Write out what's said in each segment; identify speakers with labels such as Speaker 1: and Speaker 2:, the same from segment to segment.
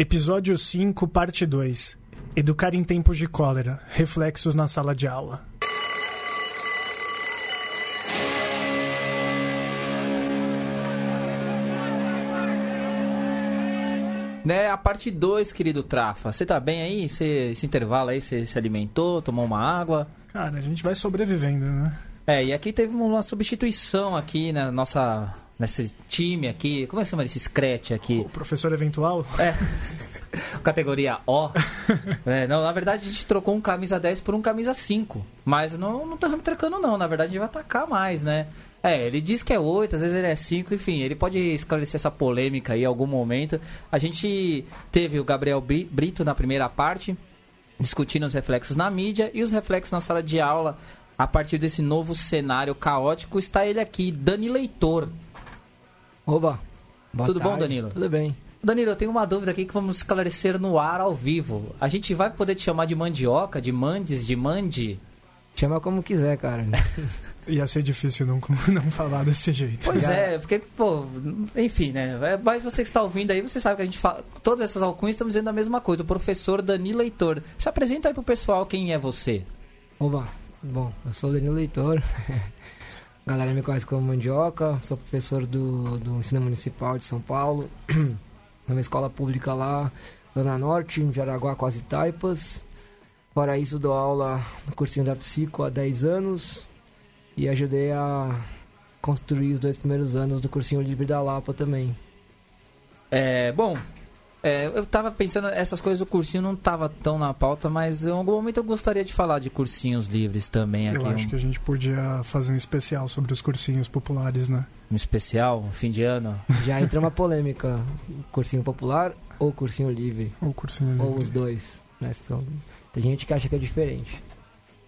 Speaker 1: Episódio 5, parte 2. Educar em tempos de cólera. Reflexos na sala de aula.
Speaker 2: Né, a parte 2, querido Trafa. Você tá bem aí? Você, esse intervalo aí, você se alimentou, tomou uma água?
Speaker 1: Cara, a gente vai sobrevivendo, né?
Speaker 2: É, e aqui teve uma substituição aqui na nossa nesse time aqui. Como é que chama esse scratch aqui?
Speaker 1: O professor eventual?
Speaker 2: É. Categoria O. é, não, na verdade a gente trocou um camisa 10 por um camisa 5. Mas não, não estamos trocando não. Na verdade a gente vai atacar mais, né? É, ele diz que é 8, às vezes ele é 5, enfim, ele pode esclarecer essa polêmica aí em algum momento. A gente teve o Gabriel Brito na primeira parte, discutindo os reflexos na mídia e os reflexos na sala de aula. A partir desse novo cenário caótico, está ele aqui, Dani Leitor.
Speaker 3: Oba!
Speaker 2: Tudo
Speaker 3: tarde.
Speaker 2: bom, Danilo?
Speaker 3: Tudo bem.
Speaker 2: Danilo, eu tenho uma dúvida aqui que vamos esclarecer no ar ao vivo. A gente vai poder te chamar de mandioca, de mandes, de mande?
Speaker 3: Chama como quiser, cara.
Speaker 1: Ia ser difícil não, não falar desse jeito.
Speaker 2: Pois é, porque, pô, enfim, né? É, mas você que está ouvindo aí, você sabe que a gente fala. Todas essas alcunhas estão dizendo a mesma coisa. O professor Danilo Leitor. Se apresenta aí pro pessoal quem é você.
Speaker 3: Oba, bom, eu sou Danilo Leitor. A galera me conhece como Mandioca, sou professor do, do Ensino Municipal de São Paulo, numa escola pública lá, Zona Norte, em Jaraguá, quase Taipas. Fora isso, dou aula no cursinho da Psico há 10 anos e ajudei a construir os dois primeiros anos do cursinho Livre da Lapa também.
Speaker 2: É, bom, é, eu tava pensando, essas coisas do cursinho não tava tão na pauta, mas em algum momento eu gostaria de falar de cursinhos livres também aqui.
Speaker 1: Eu acho um... que a gente podia fazer um especial sobre os cursinhos populares, né?
Speaker 2: Um especial, um fim de ano.
Speaker 3: Já entrou uma polêmica, cursinho popular ou cursinho livre?
Speaker 1: Ou cursinho livre.
Speaker 3: Ou os dois, né? São... Tem gente que acha que é diferente.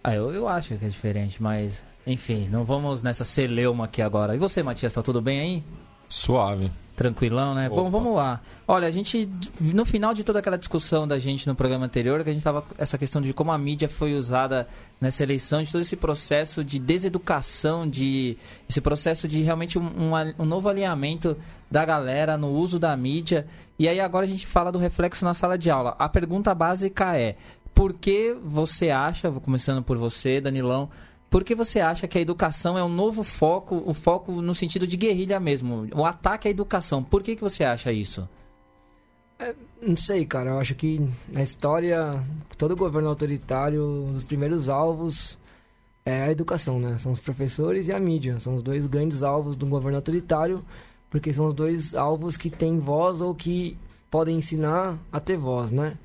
Speaker 2: Ah, eu, eu acho que é diferente, mas enfim, não vamos nessa celeuma aqui agora. E você, Matias, tá tudo bem aí?
Speaker 4: Suave.
Speaker 2: Tranquilão, né? Opa. Bom, vamos lá. Olha, a gente, no final de toda aquela discussão da gente no programa anterior, que a gente tava essa questão de como a mídia foi usada nessa eleição, de todo esse processo de deseducação, de esse processo de realmente um, um, um novo alinhamento da galera no uso da mídia. E aí agora a gente fala do reflexo na sala de aula. A pergunta básica é: por que você acha, vou começando por você, Danilão, por que você acha que a educação é um novo foco, o foco no sentido de guerrilha mesmo? O ataque à educação. Por que, que você acha isso?
Speaker 3: É, não sei, cara. Eu acho que na história, todo governo autoritário, um dos primeiros alvos é a educação, né? São os professores e a mídia. São os dois grandes alvos do governo autoritário, porque são os dois alvos que têm voz ou que podem ensinar a ter voz, né?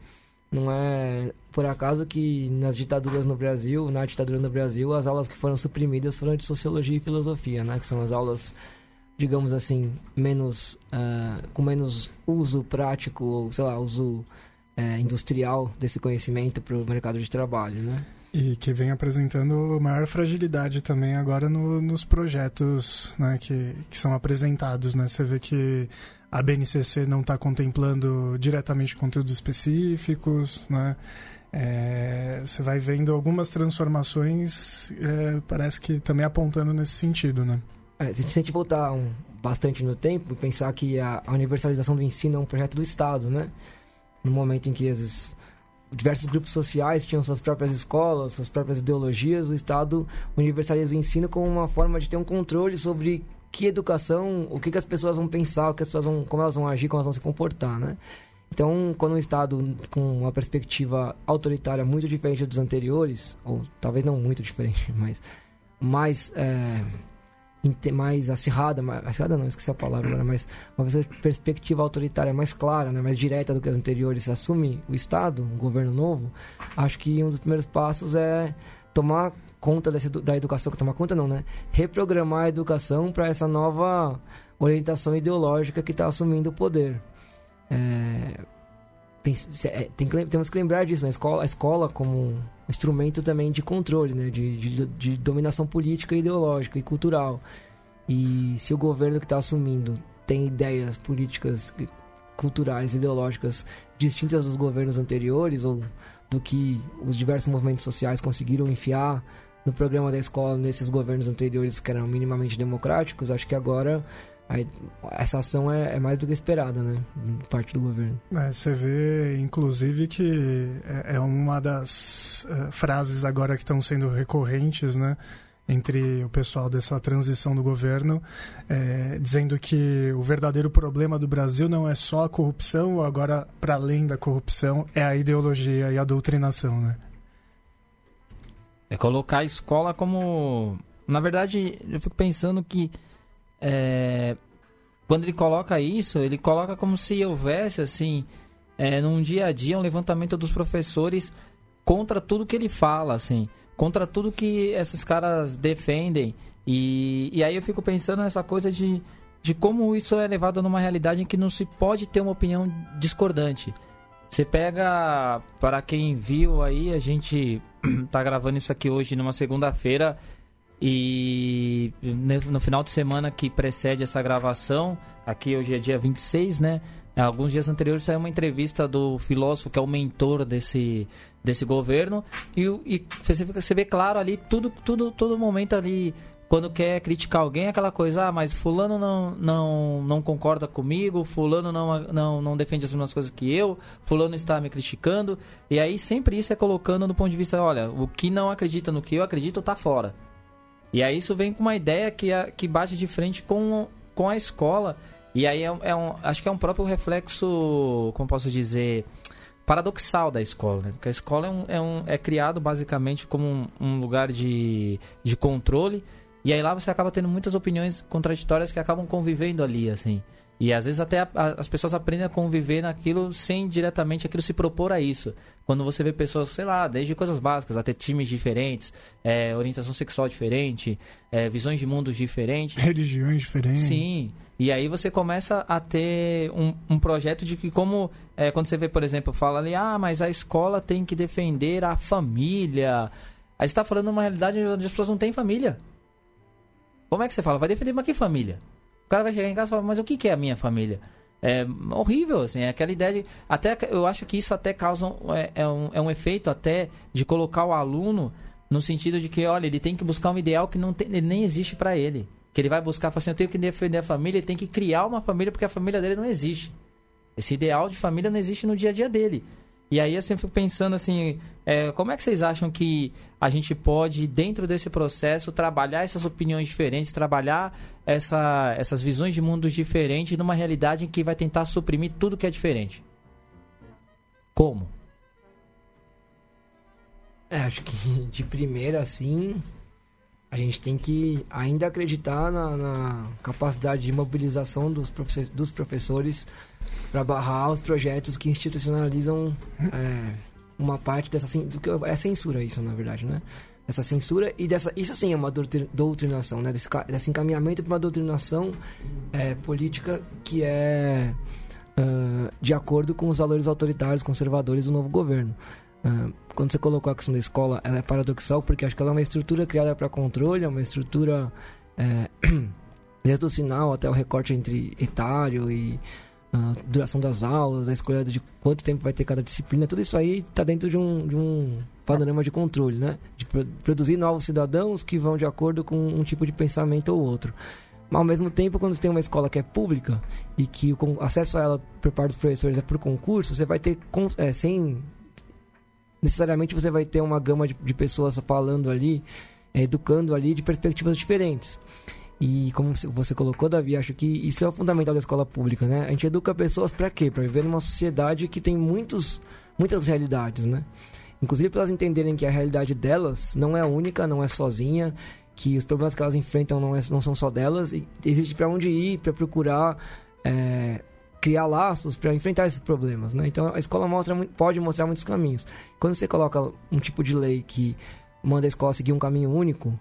Speaker 3: Não é por acaso que nas ditaduras no Brasil, na ditadura no Brasil, as aulas que foram suprimidas foram de sociologia e filosofia, né? Que são as aulas, digamos assim, menos uh, com menos uso prático, ou sei lá, uso uh, industrial desse conhecimento para o mercado de trabalho, né?
Speaker 1: E que vem apresentando maior fragilidade também agora no, nos projetos né, que, que são apresentados. Né? Você vê que a BNCC não está contemplando diretamente conteúdos específicos, né? É, você vai vendo algumas transformações, é, parece que também apontando nesse sentido, né?
Speaker 3: É, se a gente voltar um, bastante no tempo e pensar que a, a, universalização do ensino é um projeto do Estado, né? No momento em que as, diversos grupos sociais tinham suas próprias escolas, suas próprias ideologias, o Estado universaliza o ensino como uma forma de ter um controle sobre que educação, o que, que as pessoas vão pensar, o que as pessoas vão, como elas vão agir, como elas vão se comportar, né? Então, quando um Estado com uma perspectiva autoritária muito diferente dos anteriores, ou talvez não muito diferente, mas mais, é, mais acirrada, mais, acirrada não, esqueci a palavra agora, mas uma perspectiva autoritária mais clara, né, mais direta do que as anteriores, assume o Estado, um governo novo, acho que um dos primeiros passos é tomar conta dessa, da educação, tomar conta não, né? Reprogramar a educação para essa nova orientação ideológica que está assumindo o poder. É, é, tem, temos que lembrar disso, né? a, escola, a escola como instrumento também de controle, né? de, de, de dominação política, ideológica e cultural. E se o governo que está assumindo tem ideias políticas, culturais, ideológicas distintas dos governos anteriores ou do que os diversos movimentos sociais conseguiram enfiar no programa da escola nesses governos anteriores que eram minimamente democráticos, acho que agora Aí, essa ação é, é, mais do que esperada, né? Parte do governo.
Speaker 1: É, você vê, inclusive, que é, é uma das uh, frases agora que estão sendo recorrentes, né? Entre o pessoal dessa transição do governo, é, dizendo que o verdadeiro problema do Brasil não é só a corrupção, agora, para além da corrupção, é a ideologia e a doutrinação, né?
Speaker 2: É colocar a escola como. Na verdade, eu fico pensando que é, quando ele coloca isso, ele coloca como se houvesse, assim, é, num dia a dia, um levantamento dos professores contra tudo que ele fala, assim, contra tudo que esses caras defendem. E, e aí eu fico pensando nessa coisa de, de como isso é levado numa realidade em que não se pode ter uma opinião discordante. Você pega, para quem viu aí, a gente tá gravando isso aqui hoje numa segunda-feira e no final de semana que precede essa gravação, aqui hoje é dia 26, né? Alguns dias anteriores saiu uma entrevista do filósofo que é o mentor desse, desse governo e, e você, você vê claro ali tudo, tudo, todo momento ali quando quer criticar alguém, aquela coisa, ah, mas fulano não, não, não concorda comigo, fulano não, não, não defende as mesmas coisas que eu, fulano está me criticando. E aí sempre isso é colocando no ponto de vista, olha, o que não acredita no que eu acredito está fora. E aí isso vem com uma ideia que, a, que bate de frente com, com a escola. E aí é, é um, acho que é um próprio reflexo, como posso dizer, paradoxal da escola. Né? Porque a escola é, um, é, um, é criado basicamente como um, um lugar de, de controle. E aí lá você acaba tendo muitas opiniões contraditórias que acabam convivendo ali, assim. E às vezes até a, a, as pessoas aprendem a conviver naquilo sem diretamente aquilo se propor a isso. Quando você vê pessoas, sei lá, desde coisas básicas até times diferentes, é, orientação sexual diferente, é, visões de mundos diferentes.
Speaker 1: Religiões diferentes.
Speaker 2: Sim. E aí você começa a ter um, um projeto de que como... É, quando você vê, por exemplo, fala ali, ah, mas a escola tem que defender a família. Aí você está falando uma realidade onde as pessoas não têm família. Como é que você fala? Vai defender, mas que família? O cara vai chegar em casa e falar, mas o que, que é a minha família? É horrível, assim, é aquela ideia de. Até, eu acho que isso até causa. Um, é, é, um, é um efeito até de colocar o aluno no sentido de que, olha, ele tem que buscar um ideal que não tem, nem existe para ele. Que ele vai buscar, assim, eu tenho que defender a família, ele tem que criar uma família porque a família dele não existe. Esse ideal de família não existe no dia a dia dele. E aí assim, eu fico pensando assim, é, como é que vocês acham que a gente pode, dentro desse processo, trabalhar essas opiniões diferentes, trabalhar essa, essas visões de mundos diferentes numa realidade em que vai tentar suprimir tudo que é diferente? Como?
Speaker 3: É, acho que de primeira, assim, a gente tem que ainda acreditar na, na capacidade de mobilização dos, professores, dos professores para barrar os projetos que institucionalizam é, uma parte dessa do que é censura isso na verdade né? Essa censura e dessa isso sim é uma doutrinação né? Desse, desse encaminhamento para uma doutrinação é, política que é uh, de acordo com os valores autoritários conservadores do novo governo. Uh, quando você colocou a questão da escola ela é paradoxal porque acho que ela é uma estrutura criada para controle é uma estrutura é, desde o sinal até o recorte entre etário e a duração das aulas, a escolha de quanto tempo vai ter cada disciplina, tudo isso aí está dentro de um, de um panorama de controle, né? De produzir novos cidadãos que vão de acordo com um tipo de pensamento ou outro. Mas ao mesmo tempo, quando você tem uma escola que é pública e que o acesso a ela por parte dos professores é por concurso, você vai ter é, sem necessariamente você vai ter uma gama de, de pessoas falando ali, é, educando ali de perspectivas diferentes. E como você colocou, Davi, acho que isso é o fundamental da escola pública, né? A gente educa pessoas para quê? Para viver numa sociedade que tem muitos, muitas realidades, né? Inclusive para elas entenderem que a realidade delas não é única, não é sozinha, que os problemas que elas enfrentam não, é, não são só delas, e existe para onde ir, para procurar é, criar laços para enfrentar esses problemas, né? Então a escola mostra, pode mostrar muitos caminhos. Quando você coloca um tipo de lei que manda a escola seguir um caminho único,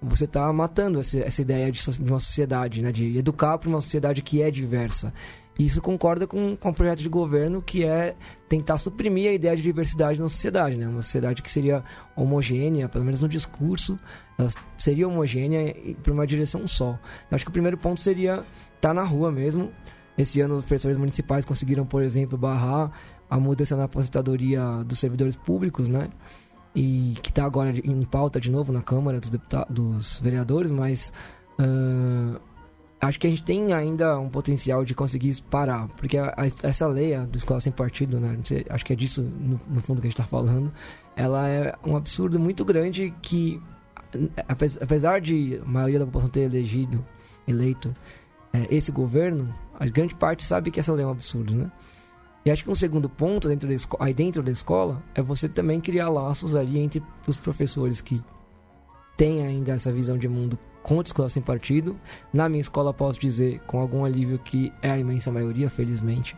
Speaker 3: você está matando essa, essa ideia de, de, uma sociedade, né? de educar para uma sociedade que é diversa. E isso concorda com, com o projeto de governo que é tentar suprimir a ideia de diversidade na sociedade, né? Uma sociedade que seria homogênea, pelo menos no discurso, ela seria homogênea para uma direção só. Eu acho que o primeiro ponto seria estar tá na rua mesmo. Esse ano os professores municipais conseguiram, por exemplo, barrar a mudança na aposentadoria dos servidores públicos, né? e que está agora em pauta de novo na Câmara dos, dos vereadores, mas uh, acho que a gente tem ainda um potencial de conseguir parar, porque a, a, essa lei do escola sem partido, né? Sei, acho que é disso no, no, fundo que a gente está falando. Ela é um absurdo muito grande que, apesar de a maioria da população ter elegido, eleito é, esse governo, a grande parte sabe que essa lei é um absurdo, né? E acho que um segundo ponto dentro da aí dentro da escola é você também criar laços ali entre os professores que têm ainda essa visão de mundo contra escola sem partido. Na minha escola posso dizer com algum alívio que é a imensa maioria, felizmente,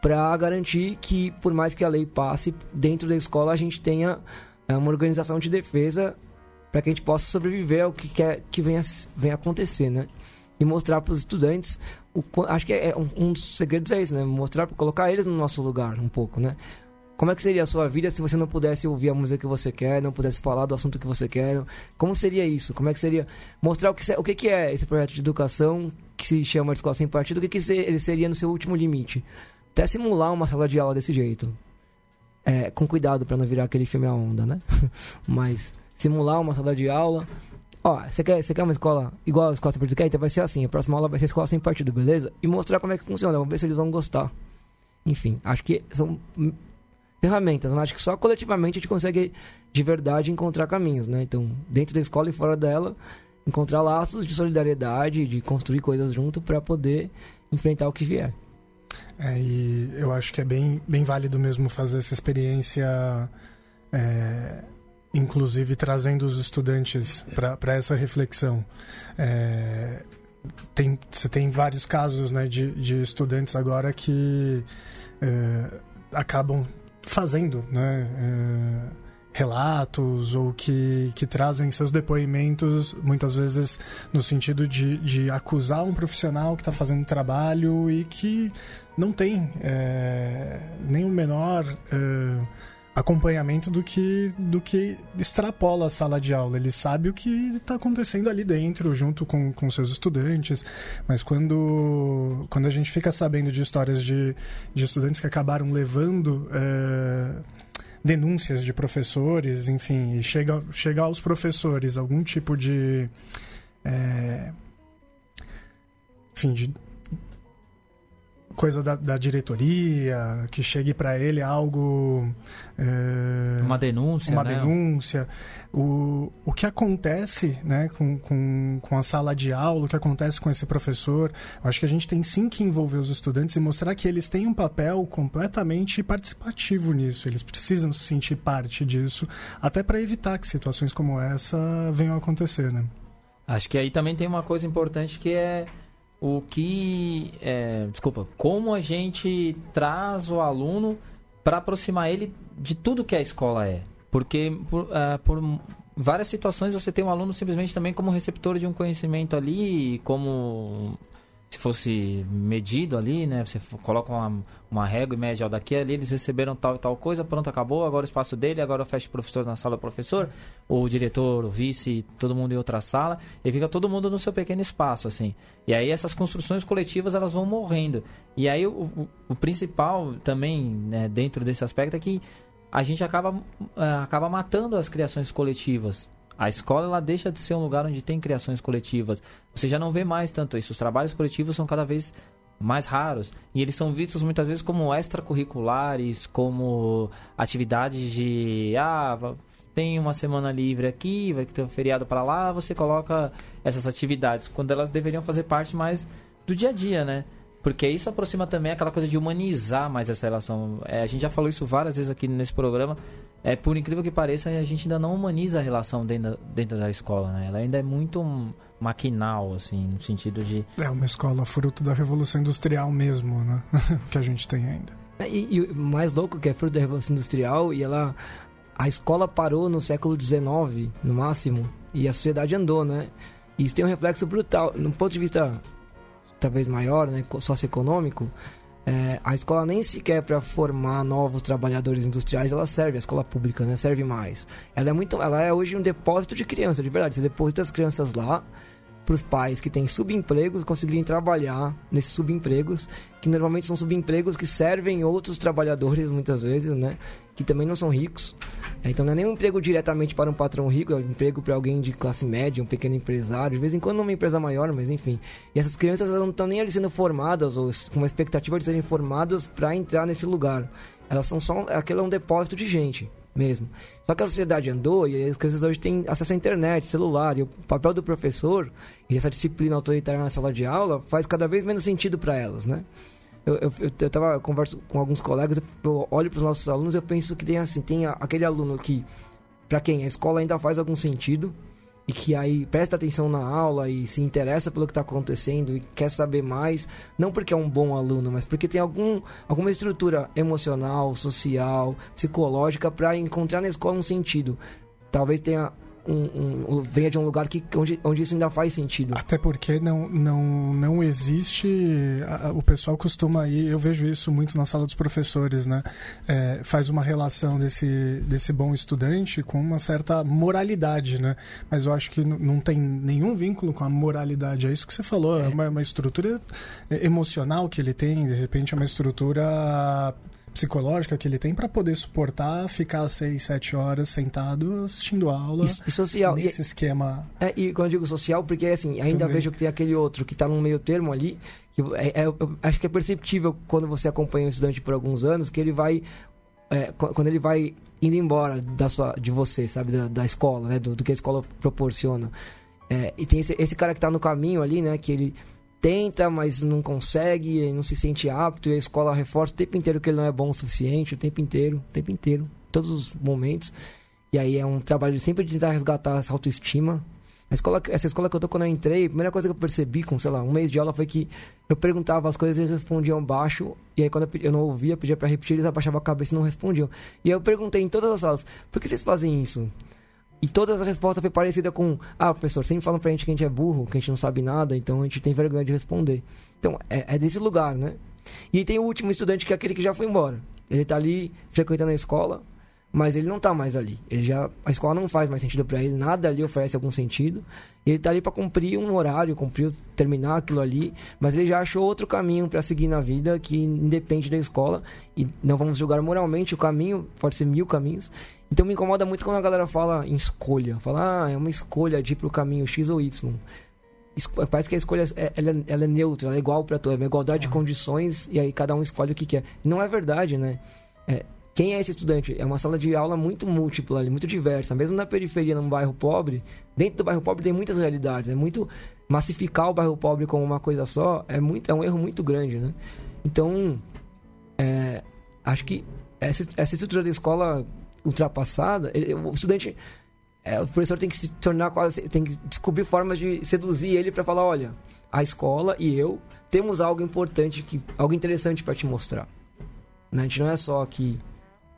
Speaker 3: para garantir que por mais que a lei passe dentro da escola a gente tenha é, uma organização de defesa para que a gente possa sobreviver ao que quer que venha, venha acontecer, né? E mostrar para os estudantes o, acho que é, é um, um, dos segredos é isso, né? Mostrar, colocar eles no nosso lugar um pouco, né? Como é que seria a sua vida se você não pudesse ouvir a música que você quer, não pudesse falar do assunto que você quer? Como seria isso? Como é que seria mostrar o que, o que é esse projeto de educação que se chama de escola sem partido? O que, que ele seria no seu último limite? Até simular uma sala de aula desse jeito. É, com cuidado para não virar aquele filme a onda, né? Mas simular uma sala de aula Ó, você quer, você quer uma escola igual a escola sem partido quer? Então vai ser assim, a próxima aula vai ser escola sem partido, beleza? E mostrar como é que funciona, vamos ver se eles vão gostar. Enfim, acho que são ferramentas, mas acho que só coletivamente a gente consegue de verdade encontrar caminhos, né? Então, dentro da escola e fora dela, encontrar laços de solidariedade, de construir coisas junto para poder enfrentar o que vier.
Speaker 1: É, e eu acho que é bem, bem válido mesmo fazer essa experiência é, inclusive trazendo os estudantes para essa reflexão. É, tem, você tem vários casos né, de, de estudantes agora que é, acabam fazendo né, é, relatos ou que, que trazem seus depoimentos, muitas vezes no sentido de, de acusar um profissional que está fazendo trabalho e que não tem é, nem o menor é, acompanhamento do que, do que extrapola a sala de aula. Ele sabe o que está acontecendo ali dentro, junto com, com seus estudantes. Mas quando, quando a gente fica sabendo de histórias de, de estudantes que acabaram levando. É, denúncias de professores, enfim, e chega, chega aos professores algum tipo de. É, enfim, de coisa da, da diretoria, que chegue para ele algo.
Speaker 2: É, uma denúncia.
Speaker 1: Uma
Speaker 2: né?
Speaker 1: denúncia. O, o que acontece né, com, com, com a sala de aula, o que acontece com esse professor. Eu acho que a gente tem sim que envolver os estudantes e mostrar que eles têm um papel completamente participativo nisso. Eles precisam se sentir parte disso, até para evitar que situações como essa venham a acontecer. Né?
Speaker 2: Acho que aí também tem uma coisa importante que é o que. É, desculpa, como a gente traz o aluno para aproximar ele de tudo que a escola é. Porque por, uh, por várias situações você tem um aluno simplesmente também como receptor de um conhecimento ali, como se fosse medido ali, né? Você coloca uma, uma régua e mede, ó, daqui ali eles receberam tal e tal coisa, pronto, acabou, agora o espaço dele, agora fecha o professor na sala do professor, o diretor, o vice, todo mundo em outra sala, e fica todo mundo no seu pequeno espaço, assim. E aí essas construções coletivas, elas vão morrendo. E aí o, o, o principal também, né, dentro desse aspecto, é que a gente acaba, uh, acaba matando as criações coletivas. A escola ela deixa de ser um lugar onde tem criações coletivas. Você já não vê mais tanto isso. Os trabalhos coletivos são cada vez mais raros e eles são vistos muitas vezes como extracurriculares, como atividades de ah, tem uma semana livre aqui, vai ter um feriado para lá, você coloca essas atividades quando elas deveriam fazer parte mais do dia a dia, né? Porque isso aproxima também aquela coisa de humanizar mais essa relação. É, a gente já falou isso várias vezes aqui nesse programa. É, por incrível que pareça, a gente ainda não humaniza a relação dentro, dentro da escola, né? Ela ainda é muito maquinal, assim, no sentido de...
Speaker 1: É uma escola fruto da Revolução Industrial mesmo, né? que a gente tem ainda.
Speaker 3: É, e, o mais louco que é fruto da Revolução Industrial e ela... A escola parou no século XIX, no máximo, e a sociedade andou, né? E isso tem um reflexo brutal. No ponto de vista talvez maior, né, socioeconômico, é, a escola nem sequer para formar novos trabalhadores industriais ela serve, a escola pública né, serve mais. Ela é muito, ela é hoje um depósito de crianças, de verdade. Você deposita as crianças lá para os pais que têm subempregos conseguirem trabalhar nesses subempregos, que normalmente são subempregos que servem outros trabalhadores muitas vezes, né? Que também não são ricos. É, então não é nem um emprego diretamente para um patrão rico, é um emprego para alguém de classe média, um pequeno empresário, de vez em quando uma empresa maior, mas enfim. E essas crianças não estão nem ali sendo formadas ou com uma expectativa de serem formadas para entrar nesse lugar. Elas são só aquilo é um depósito de gente mesmo. Só que a sociedade andou e as crianças hoje têm acesso à internet, celular, e o papel do professor e essa disciplina autoritária na sala de aula faz cada vez menos sentido para elas, né? Eu, eu, eu, eu tava, converso com alguns colegas, eu olho para os nossos alunos eu penso que tem assim, tem aquele aluno que, para quem a escola ainda faz algum sentido, e que aí presta atenção na aula e se interessa pelo que está acontecendo e quer saber mais, não porque é um bom aluno, mas porque tem algum, alguma estrutura emocional, social, psicológica para encontrar na escola um sentido. Talvez tenha um, um, venha de um lugar que, onde, onde isso ainda faz sentido.
Speaker 1: Até porque não, não, não existe. A, o pessoal costuma ir, eu vejo isso muito na sala dos professores, né? É, faz uma relação desse, desse bom estudante com uma certa moralidade, né? Mas eu acho que não tem nenhum vínculo com a moralidade. É isso que você falou, é, é uma, uma estrutura emocional que ele tem, de repente é uma estrutura psicológica que ele tem para poder suportar ficar seis, sete horas sentado assistindo aula.
Speaker 3: E, e social.
Speaker 1: Nesse e, esquema.
Speaker 3: É, e quando eu digo social, porque assim, ainda Também. vejo que tem aquele outro que está no meio termo ali. Que é, é, eu acho que é perceptível quando você acompanha um estudante por alguns anos que ele vai. É, quando ele vai indo embora da sua, de você, sabe, da, da escola, né, do, do, que a escola proporciona. É, e tem esse, esse cara que está no caminho ali, né, que ele tenta, mas não consegue, não se sente apto, e a escola reforça o tempo inteiro que ele não é bom o suficiente, o tempo inteiro, o tempo inteiro, todos os momentos. E aí é um trabalho sempre de tentar resgatar essa autoestima. A escola, essa escola que eu tô quando eu entrei, a primeira coisa que eu percebi com, sei lá, um mês de aula foi que eu perguntava as coisas e eles respondiam baixo. E aí quando eu, eu não ouvia, pedia para repetir, eles abaixavam a cabeça e não respondiam. E aí eu perguntei em todas as salas, por que vocês fazem isso? E todas as respostas foi parecida com: Ah, professor, sempre falam pra gente que a gente é burro, que a gente não sabe nada, então a gente tem vergonha de responder. Então, é, é desse lugar, né? E tem o último estudante que é aquele que já foi embora. Ele tá ali frequentando a escola, mas ele não tá mais ali. Ele já a escola não faz mais sentido para ele, nada ali oferece algum sentido. Ele tá ali para cumprir um horário, cumprir, terminar aquilo ali, mas ele já achou outro caminho para seguir na vida que independe da escola e não vamos julgar moralmente o caminho, pode ser mil caminhos. Então me incomoda muito quando a galera fala em escolha. Fala, ah, é uma escolha de ir pro caminho X ou Y. Parece que a escolha é, ela, é, ela é neutra, ela é igual para todos, é uma igualdade de condições e aí cada um escolhe o que quer. Não é verdade, né? É, quem é esse estudante? É uma sala de aula muito múltipla, muito diversa. Mesmo na periferia, num bairro pobre, dentro do bairro pobre tem muitas realidades. É muito massificar o bairro pobre como uma coisa só é muito é um erro muito grande, né? Então, é, acho que essa, essa estrutura da escola ultrapassada, ele, o estudante, é, o professor tem que se tornar quase, tem que descobrir formas de seduzir ele para falar, olha, a escola e eu temos algo importante, que, algo interessante para te mostrar. Né? A gente não é só aqui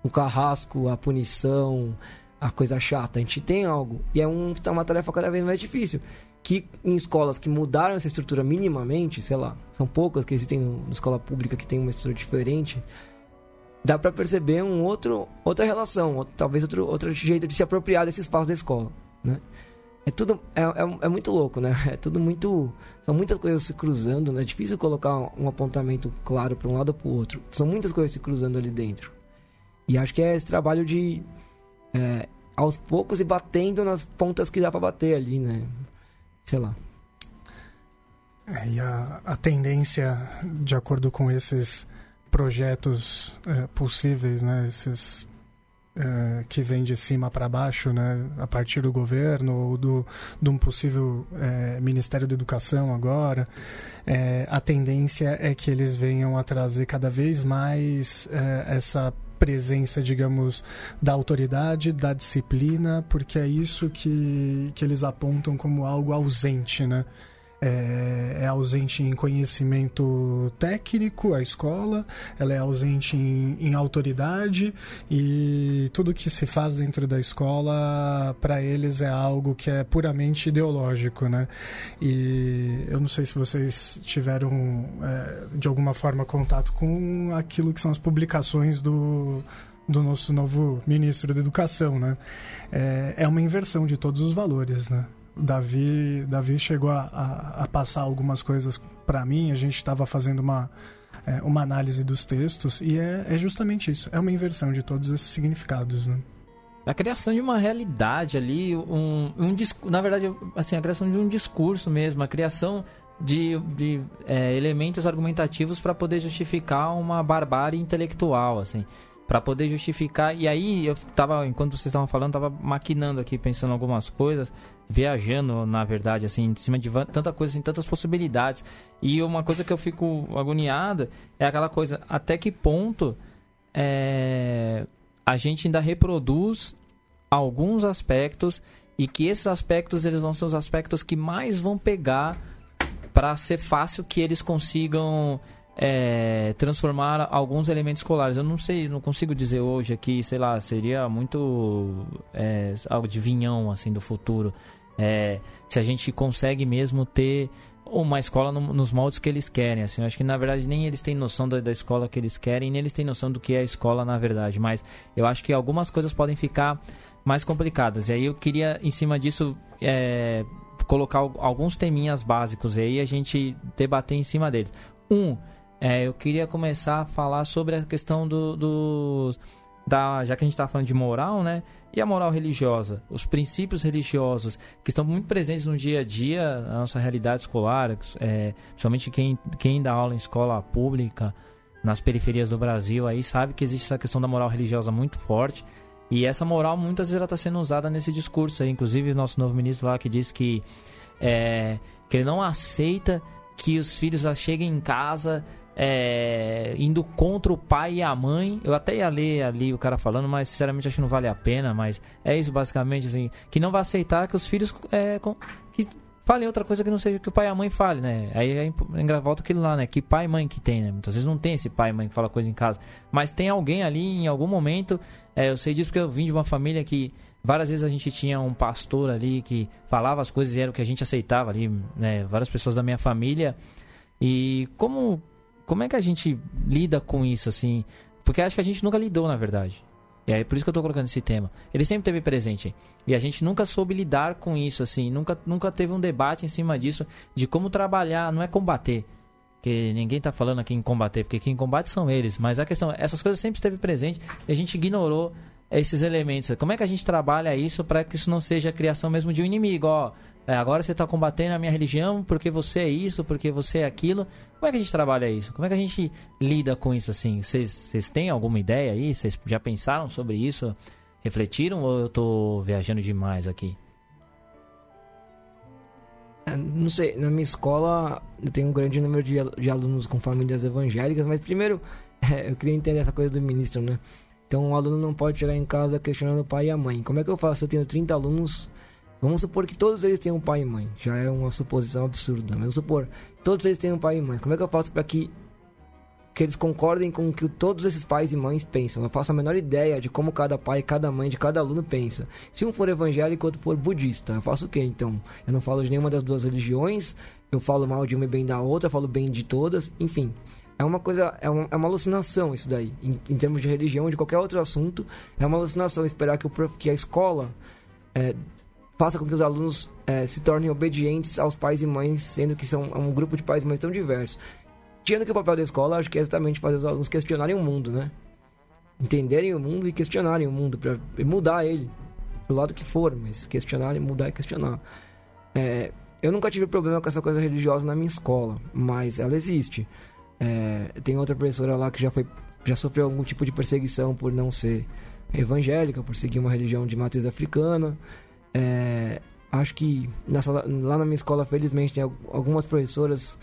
Speaker 3: o carrasco, a punição, a coisa chata. A gente tem algo. E é um, é uma tarefa cada vez mais difícil. Que em escolas que mudaram essa estrutura minimamente, sei lá, são poucas que existem na escola pública que tem uma estrutura diferente, dá para perceber um outro, outra relação, talvez outro, outro jeito de se apropriar desse espaço da escola, né? É tudo, é, é, é, muito louco, né? É tudo muito, são muitas coisas se cruzando, né? É difícil colocar um apontamento claro para um lado ou para o outro. São muitas coisas se cruzando ali dentro. E acho que é esse trabalho de, é, aos poucos, e batendo nas pontas que dá para bater ali, né? Sei lá.
Speaker 1: É, e a, a tendência, de acordo com esses projetos é, possíveis, né? Esses é, que vem de cima para baixo, né? A partir do governo ou do, de um possível é, Ministério da Educação agora, é, a tendência é que eles venham a trazer cada vez mais é, essa presença, digamos, da autoridade, da disciplina, porque é isso que, que eles apontam como algo ausente, né? É, é, ausente em conhecimento técnico, a escola, ela é ausente em, em autoridade e tudo que se faz dentro da escola, para eles, é algo que é puramente ideológico, né? E eu não sei se vocês tiveram, é, de alguma forma, contato com aquilo que são as publicações do do nosso novo ministro da Educação, né? É, é uma inversão de todos os valores, né? Davi, Davi chegou a, a, a passar algumas coisas para mim. A gente estava fazendo uma, é, uma análise dos textos e é, é justamente isso. É uma inversão de todos esses significados, né?
Speaker 2: a criação de uma realidade ali, um, um na verdade, assim, a criação de um discurso mesmo, a criação de, de é, elementos argumentativos para poder justificar uma barbárie intelectual, assim, para poder justificar. E aí eu tava, enquanto vocês estavam falando, tava maquinando aqui, pensando algumas coisas, viajando, na verdade, assim, em cima de tanta coisa, assim, tantas possibilidades. E uma coisa que eu fico agoniado é aquela coisa, até que ponto é, a gente ainda reproduz alguns aspectos e que esses aspectos eles vão ser os aspectos que mais vão pegar para ser fácil que eles consigam é, transformar alguns elementos escolares. Eu não sei, não consigo dizer hoje aqui, sei lá, seria muito é, algo de vinhão assim do futuro. É, se a gente consegue mesmo ter uma escola no, nos moldes que eles querem. Assim, eu acho que na verdade nem eles têm noção da, da, escola que eles querem, nem eles têm noção do que é a escola na verdade. Mas eu acho que algumas coisas podem ficar mais complicadas. E aí eu queria, em cima disso, é, colocar alguns teminhas básicos e aí a gente debater em cima deles. Um, é, eu queria começar a falar sobre a questão do, do da, já que a gente está falando de moral, né? E a moral religiosa, os princípios religiosos que estão muito presentes no dia a dia, na nossa realidade escolar, é, principalmente quem, quem dá aula em escola pública, nas periferias do Brasil, aí sabe que existe essa questão da moral religiosa muito forte. E essa moral muitas vezes está sendo usada nesse discurso aí. Inclusive, o nosso novo ministro lá que diz que, é, que ele não aceita que os filhos cheguem em casa é, indo contra o pai e a mãe. Eu até ia ler ali o cara falando, mas sinceramente acho que não vale a pena. Mas é isso basicamente, assim, que não vai aceitar que os filhos é, com, que falem outra coisa que não seja que o pai e a mãe falem, né? Aí é, volta aquilo lá, né? Que pai e mãe que tem, né? Muitas vezes não tem esse pai e mãe que fala coisa em casa, mas tem alguém ali em algum momento. É, eu sei disso porque eu vim de uma família que várias vezes a gente tinha um pastor ali que falava as coisas e era o que a gente aceitava ali, né? Várias pessoas da minha família. E como como é que a gente lida com isso, assim? Porque acho que a gente nunca lidou, na verdade. E é por isso que eu tô colocando esse tema. Ele sempre teve presente. E a gente nunca soube lidar com isso, assim. Nunca, nunca teve um debate em cima disso, de como trabalhar, não é combater. Que ninguém tá falando aqui em combater, porque quem combate são eles. Mas a questão, essas coisas sempre esteve presente e a gente ignorou esses elementos. Como é que a gente trabalha isso para que isso não seja a criação mesmo de um inimigo? Ó, é, agora você está combatendo a minha religião porque você é isso, porque você é aquilo. Como é que a gente trabalha isso? Como é que a gente lida com isso assim? Vocês têm alguma ideia aí? Vocês já pensaram sobre isso? Refletiram ou eu estou viajando demais aqui?
Speaker 3: É, não sei, na minha escola eu tenho um grande número de, de alunos com famílias evangélicas, mas primeiro é, eu queria entender essa coisa do ministro, né? Então o aluno não pode chegar em casa questionando o pai e a mãe. Como é que eu faço? Eu tenho 30 alunos Vamos supor que todos eles tenham pai e mãe. Já é uma suposição absurda. Vamos supor todos eles tenham pai e mãe. Como é que eu faço para que que eles concordem com o que todos esses pais e mães pensam. Eu faço a menor ideia de como cada pai, cada mãe, de cada aluno pensa. Se um for evangélico e outro for budista, eu faço o quê então? Eu não falo de nenhuma das duas religiões, eu falo mal de uma e bem da outra, eu falo bem de todas, enfim. É uma coisa, é uma, é uma alucinação isso daí. Em, em termos de religião, de qualquer outro assunto, é uma alucinação esperar que, o, que a escola é, faça com que os alunos é, se tornem obedientes aos pais e mães, sendo que são um grupo de pais e mães tão diversos. Tirando que o papel da escola, acho que é exatamente fazer os alunos questionarem o mundo, né? Entenderem o mundo e questionarem o mundo, para mudar ele, do lado que for, mas questionarem, mudar e questionar. É, eu nunca tive problema com essa coisa religiosa na minha escola, mas ela existe. É, tem outra professora lá que já foi já sofreu algum tipo de perseguição por não ser evangélica, por seguir uma religião de matriz africana. É, acho que nessa, lá na minha escola, felizmente, tem algumas professoras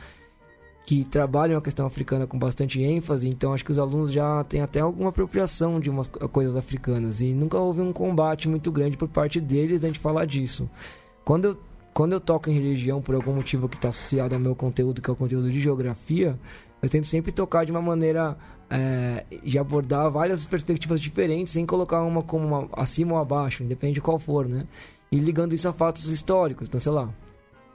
Speaker 3: que trabalham a questão africana com bastante ênfase, então acho que os alunos já têm até alguma apropriação de umas coisas africanas e nunca houve um combate muito grande por parte deles de a gente falar disso. Quando eu, quando eu toco em religião por algum motivo que está associado ao meu conteúdo, que é o conteúdo de geografia, eu tento sempre tocar de uma maneira é, de abordar várias perspectivas diferentes, sem colocar uma como uma, acima ou abaixo, independe de qual for, né? E ligando isso a fatos históricos, então sei lá,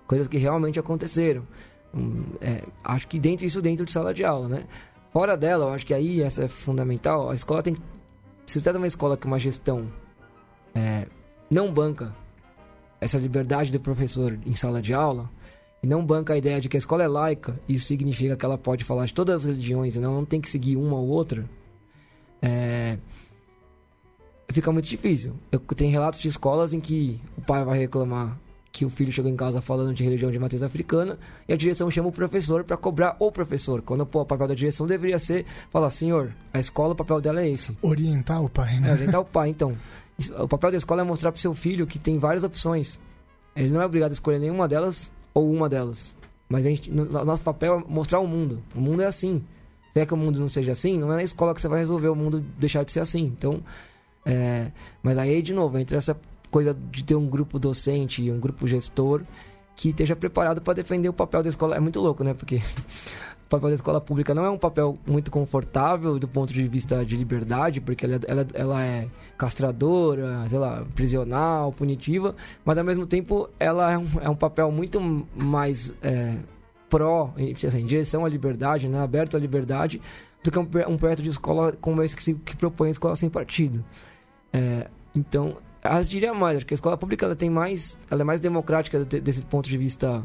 Speaker 3: coisas que realmente aconteceram. Hum, é, acho que dentro isso dentro de sala de aula, né? Fora dela, eu acho que aí essa é fundamental. A escola tem que, se você está numa escola com uma gestão é, não banca essa liberdade do professor em sala de aula e não banca a ideia de que a escola é laica, isso significa que ela pode falar de todas as religiões e não, não tem que seguir uma ou outra, é, fica muito difícil. Eu tenho relatos de escolas em que o pai vai reclamar que o filho chegou em casa falando de religião de matriz africana e a direção chama o professor para cobrar o professor. Quando pô, o papel da direção deveria ser falar, senhor, a escola, o papel dela é esse.
Speaker 1: Orientar o pai, né?
Speaker 3: É, orientar o pai, então. O papel da escola é mostrar para seu filho que tem várias opções. Ele não é obrigado a escolher nenhuma delas ou uma delas. Mas a gente, nosso papel é mostrar o mundo. O mundo é assim. Se é que o mundo não seja assim, não é na escola que você vai resolver o mundo deixar de ser assim. Então, é, mas aí, de novo, entre essa coisa de ter um grupo docente e um grupo gestor que esteja preparado para defender o papel da escola. É muito louco, né? Porque o papel da escola pública não é um papel muito confortável do ponto de vista de liberdade, porque ela, ela, ela é castradora, sei lá, prisional, punitiva, mas ao mesmo tempo ela é um, é um papel muito mais é, pró, assim, em direção à liberdade, né? aberto à liberdade, do que um, um projeto de escola como esse que, se, que propõe a escola sem partido. É, então, as diria mais, acho que a escola pública ela tem mais, ela é mais democrática desse ponto de vista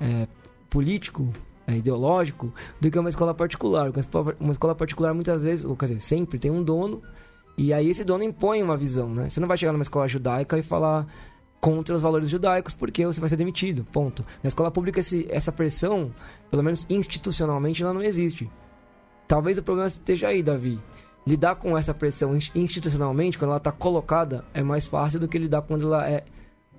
Speaker 3: é, político, é, ideológico, do que uma escola particular. Uma escola particular muitas vezes, ou quer dizer, sempre tem um dono e aí esse dono impõe uma visão, né? Você não vai chegar numa escola judaica e falar contra os valores judaicos porque você vai ser demitido, ponto. Na escola pública esse, essa pressão, pelo menos institucionalmente, ela não existe. Talvez o problema esteja aí, Davi lidar com essa pressão institucionalmente, quando ela está colocada, é mais fácil do que lidar quando ela é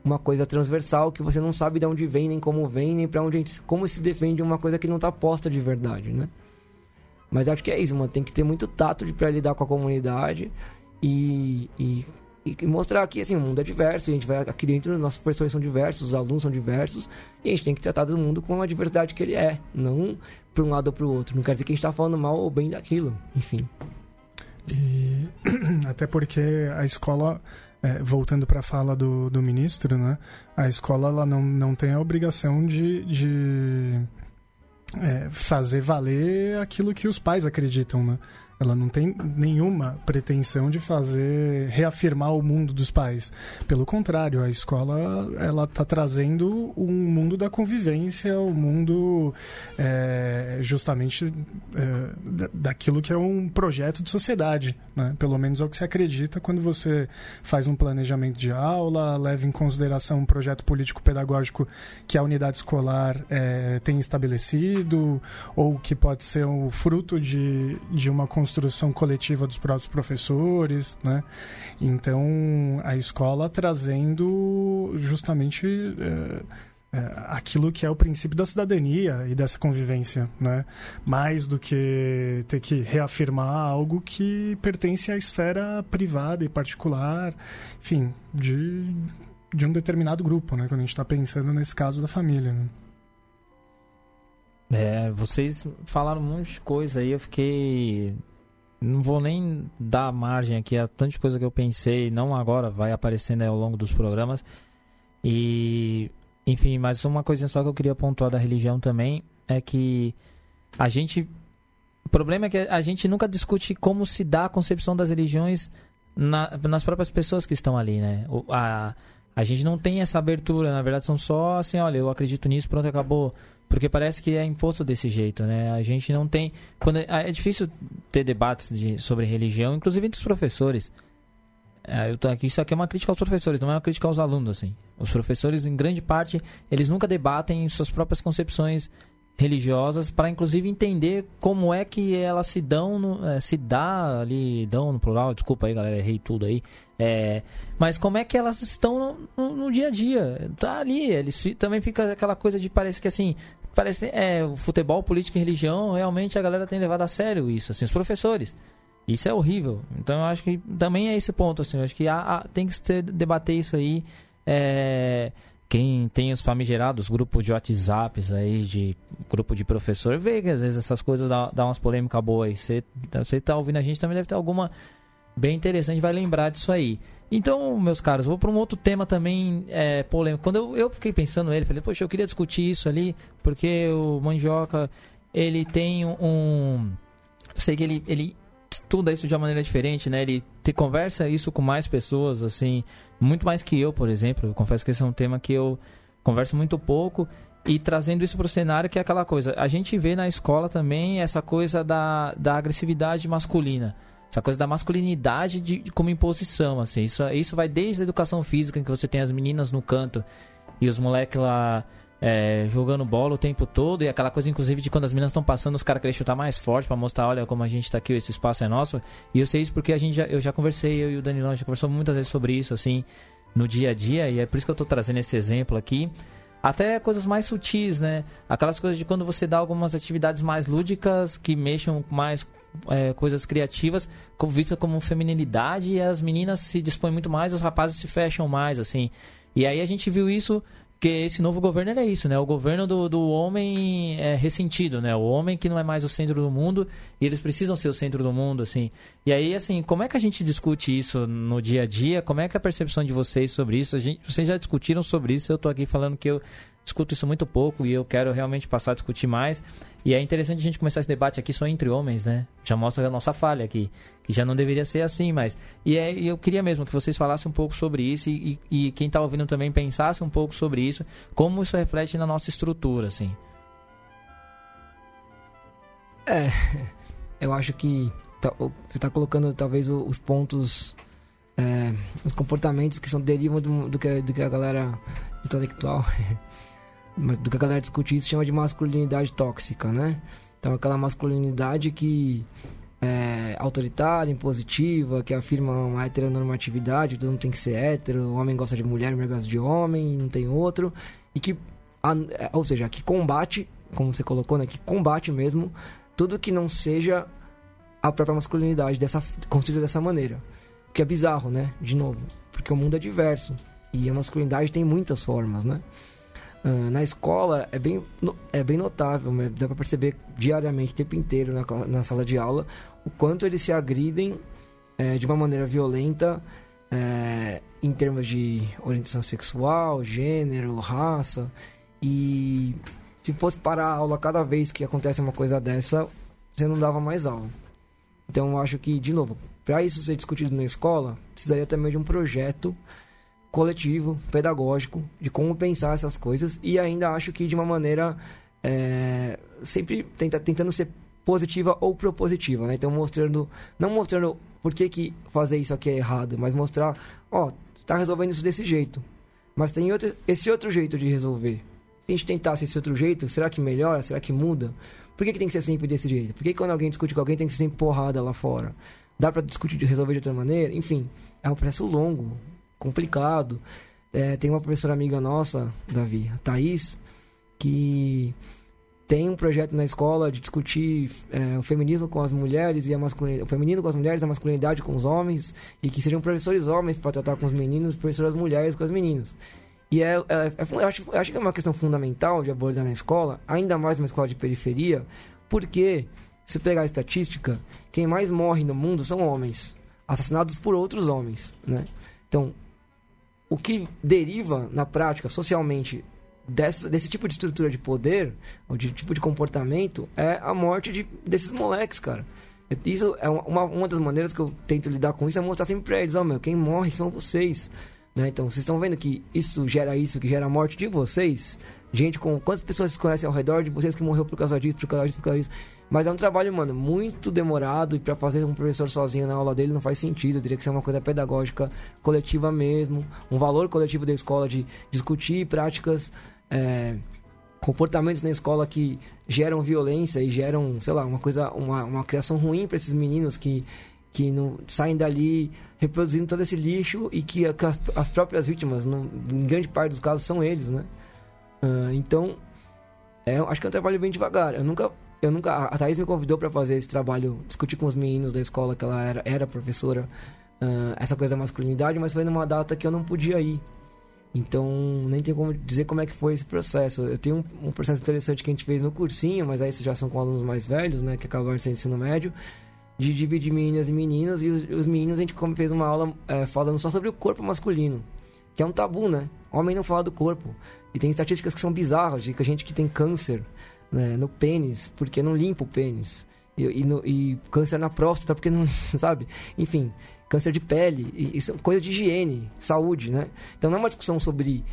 Speaker 3: uma coisa transversal que você não sabe de onde vem, nem como vem, nem para onde gente, como se defende uma coisa que não está posta de verdade, né? Mas acho que é isso, mano. Tem que ter muito tato para lidar com a comunidade e, e, e, mostrar que assim, o mundo é diverso. a gente vai aqui dentro, nossos professores são diversos, os alunos são diversos. E a gente tem que tratar do mundo com a diversidade que ele é, não para um lado ou para o outro. Não quer dizer que a gente está falando mal ou bem daquilo, enfim.
Speaker 1: E até porque a escola, é, voltando para a fala do, do ministro, né, a escola ela não, não tem a obrigação de, de é, fazer valer aquilo que os pais acreditam. Né? Ela não tem nenhuma pretensão de fazer reafirmar o mundo dos pais. Pelo contrário, a escola ela está trazendo um mundo da convivência, o um mundo é, justamente é, daquilo que é um projeto de sociedade. Né? Pelo menos é o que se acredita quando você faz um planejamento de aula, leva em consideração um projeto político-pedagógico que a unidade escolar é, tem estabelecido, ou que pode ser o fruto de, de uma construção construção coletiva dos próprios professores, né? Então, a escola trazendo justamente é, é, aquilo que é o princípio da cidadania e dessa convivência, né? Mais do que ter que reafirmar algo que pertence à esfera privada e particular, enfim, de, de um determinado grupo, né? Quando a gente está pensando nesse caso da família, né?
Speaker 2: É, vocês falaram um monte de coisa aí, eu fiquei não vou nem dar margem aqui a tanta coisa que eu pensei, não agora, vai aparecendo ao longo dos programas. E, enfim, mas uma coisa só que eu queria pontuar da religião também é que a gente. O problema é que a gente nunca discute como se dá a concepção das religiões na, nas próprias pessoas que estão ali, né? A, a gente não tem essa abertura, na verdade são só assim, olha, eu acredito nisso, pronto, acabou. Porque parece que é imposto desse jeito, né? A gente não tem. Quando, é difícil ter debates de, sobre religião, inclusive entre os professores. É, eu tô aqui, isso aqui é uma crítica aos professores, não é uma crítica aos alunos, assim. Os professores, em grande parte, eles nunca debatem suas próprias concepções religiosas para inclusive entender como é que elas se dão no, é, se dá ali dão no plural desculpa aí galera errei tudo aí é, mas como é que elas estão no, no, no, dia a dia tá ali eles também fica aquela coisa de parece que assim parece é futebol, política e religião, realmente a galera tem levado a sério isso, assim, os professores. Isso é horrível. Então eu acho que também é esse ponto, assim, eu acho que há, há, tem que se debater isso aí. É, quem tem os famigerados grupos de WhatsApps aí, de grupo de professor, vê que às vezes essas coisas dão, dão umas polêmicas boas. Você, você tá ouvindo a gente também deve ter alguma bem interessante, vai lembrar disso aí. Então, meus caros, vou para um outro tema também é, polêmico. Quando eu, eu fiquei pensando nele, falei, poxa, eu queria discutir isso ali, porque o Mandioca, ele tem um... Eu sei que ele, ele estuda isso de uma maneira diferente, né? Ele te conversa isso com mais pessoas, assim, muito mais que eu, por exemplo. Eu confesso que esse é um tema que eu converso muito pouco e trazendo isso para o cenário que é aquela coisa. A gente vê na escola também essa coisa da, da agressividade masculina. Essa coisa da masculinidade de, como imposição, assim. Isso, isso vai desde a educação física, em que você tem as meninas no canto e os moleques lá é, jogando bola o tempo todo. E aquela coisa, inclusive, de quando as meninas estão passando, os caras querem chutar mais forte para mostrar, olha como a gente tá aqui, esse espaço é nosso. E eu sei isso porque a gente já, eu já conversei, eu e o Danilão já conversou muitas vezes sobre isso, assim, no dia a dia. E é por isso que eu tô trazendo esse exemplo aqui. Até coisas mais sutis, né? Aquelas coisas de quando você dá algumas atividades mais lúdicas que mexam mais é, coisas criativas vista como feminilidade e as meninas se dispõem muito mais, os rapazes se fecham mais, assim. E aí a gente viu isso que esse novo governo é isso, né? O governo do, do homem é ressentido, né? O homem que não é mais o centro do mundo e eles precisam ser o centro do mundo, assim. E aí, assim, como é que a gente discute isso no dia a dia? Como é que é a percepção de vocês sobre isso? Gente, vocês já discutiram sobre isso, eu tô aqui falando que eu discuto isso muito pouco e eu quero realmente passar a discutir mais. E é interessante a gente começar esse debate aqui só entre homens, né? Já mostra a nossa falha aqui, que já não deveria ser assim, mas... E é, eu queria mesmo que vocês falassem um pouco sobre isso e, e, e quem está ouvindo também pensasse um pouco sobre isso, como isso reflete na nossa estrutura, assim.
Speaker 3: É, eu acho que tá, você está colocando talvez os pontos, é, os comportamentos que são derivam do, do, que, do que a galera intelectual do que a galera discute isso chama de masculinidade tóxica, né? Então aquela masculinidade que é autoritária, impositiva, que afirma uma heteronormatividade, todo mundo tem que ser hétero, o homem gosta de mulher, mulher gosta de homem, não tem outro, e que, ou seja, que combate, como você colocou, né, que combate mesmo tudo que não seja a própria masculinidade dessa construída dessa maneira. Que é bizarro, né? De novo, porque o mundo é diverso e a masculinidade tem muitas formas, né? Uh, na escola é bem, é bem notável, né? dá para perceber diariamente, o tempo inteiro na, na sala de aula, o quanto eles se agridem é, de uma maneira violenta é, em termos de orientação sexual, gênero, raça. E se fosse parar a aula cada vez que acontece uma coisa dessa, você não dava mais aula. Então eu acho que, de novo, para isso ser discutido na escola, precisaria também de um projeto coletivo, pedagógico, de como pensar essas coisas e ainda acho que de uma maneira é, sempre tenta, tentando ser positiva ou propositiva, né? Então mostrando, não mostrando por que, que fazer isso aqui é errado, mas mostrar, ó, está resolvendo isso desse jeito, mas tem outro, esse outro jeito de resolver. Se a gente tentasse esse outro jeito, será que melhora? Será que muda? Por que, que tem que ser sempre desse jeito? Por que, que quando alguém discute com alguém tem que ser sempre porrada lá fora? Dá para discutir resolver de outra maneira? Enfim, é um processo longo, complicado. É, tem uma professora amiga nossa, Davi, a Thaís, que tem um projeto na escola de discutir é, o feminismo com as mulheres e a masculinidade, o feminino com as mulheres, a masculinidade com os homens, e que sejam professores homens para tratar com os meninos, professoras mulheres com as meninas. E é, é, é eu, acho, eu acho que é uma questão fundamental de abordar na escola, ainda mais numa escola de periferia, porque, se pegar a estatística, quem mais morre no mundo são homens, assassinados por outros homens, né? Então, o que deriva na prática, socialmente, dessa, desse tipo de estrutura de poder, ou de tipo de comportamento, é a morte de, desses moleques, cara. Isso é uma, uma das maneiras que eu tento lidar com isso, é mostrar sempre pra eles, ó, oh, meu, quem morre são vocês. Né? Então, vocês estão vendo que isso gera isso, que gera a morte de vocês. Gente com... Quantas pessoas conhecem ao redor de vocês que morreu por causa disso, por causa disso, por causa disso. Mas é um trabalho, mano, muito demorado e para fazer um professor sozinho na aula dele não faz sentido. Teria que ser uma coisa pedagógica coletiva mesmo, um valor coletivo da escola de discutir práticas, é, comportamentos na escola que geram violência e geram, sei lá, uma coisa, uma, uma criação ruim para esses meninos que que não saem dali reproduzindo todo esse lixo e que, que as, as, próprias vítimas, não, em grande parte dos casos, são eles, né? Uh, então, é, acho que é um trabalho bem devagar. Eu nunca eu nunca. A Thaís me convidou para fazer esse trabalho, discutir com os meninos da escola que ela era, era professora, uh, essa coisa da masculinidade, mas foi numa data que eu não podia ir. Então, nem tem como dizer como é que foi esse processo. Eu tenho um, um processo interessante que a gente fez no cursinho, mas aí já são com alunos mais velhos, né, que acabaram sendo ensino médio, de dividir meninas e meninos, e os, os meninos a gente fez uma aula é, falando só sobre o corpo masculino, que é um tabu, né? Homem não fala do corpo. E tem estatísticas que são bizarras, de que a gente que tem câncer né, no pênis, porque não limpa o pênis. E, e, no, e câncer na próstata, porque não, sabe? Enfim, câncer de pele, e, isso é coisa de higiene, saúde, né? Então não é uma discussão sobre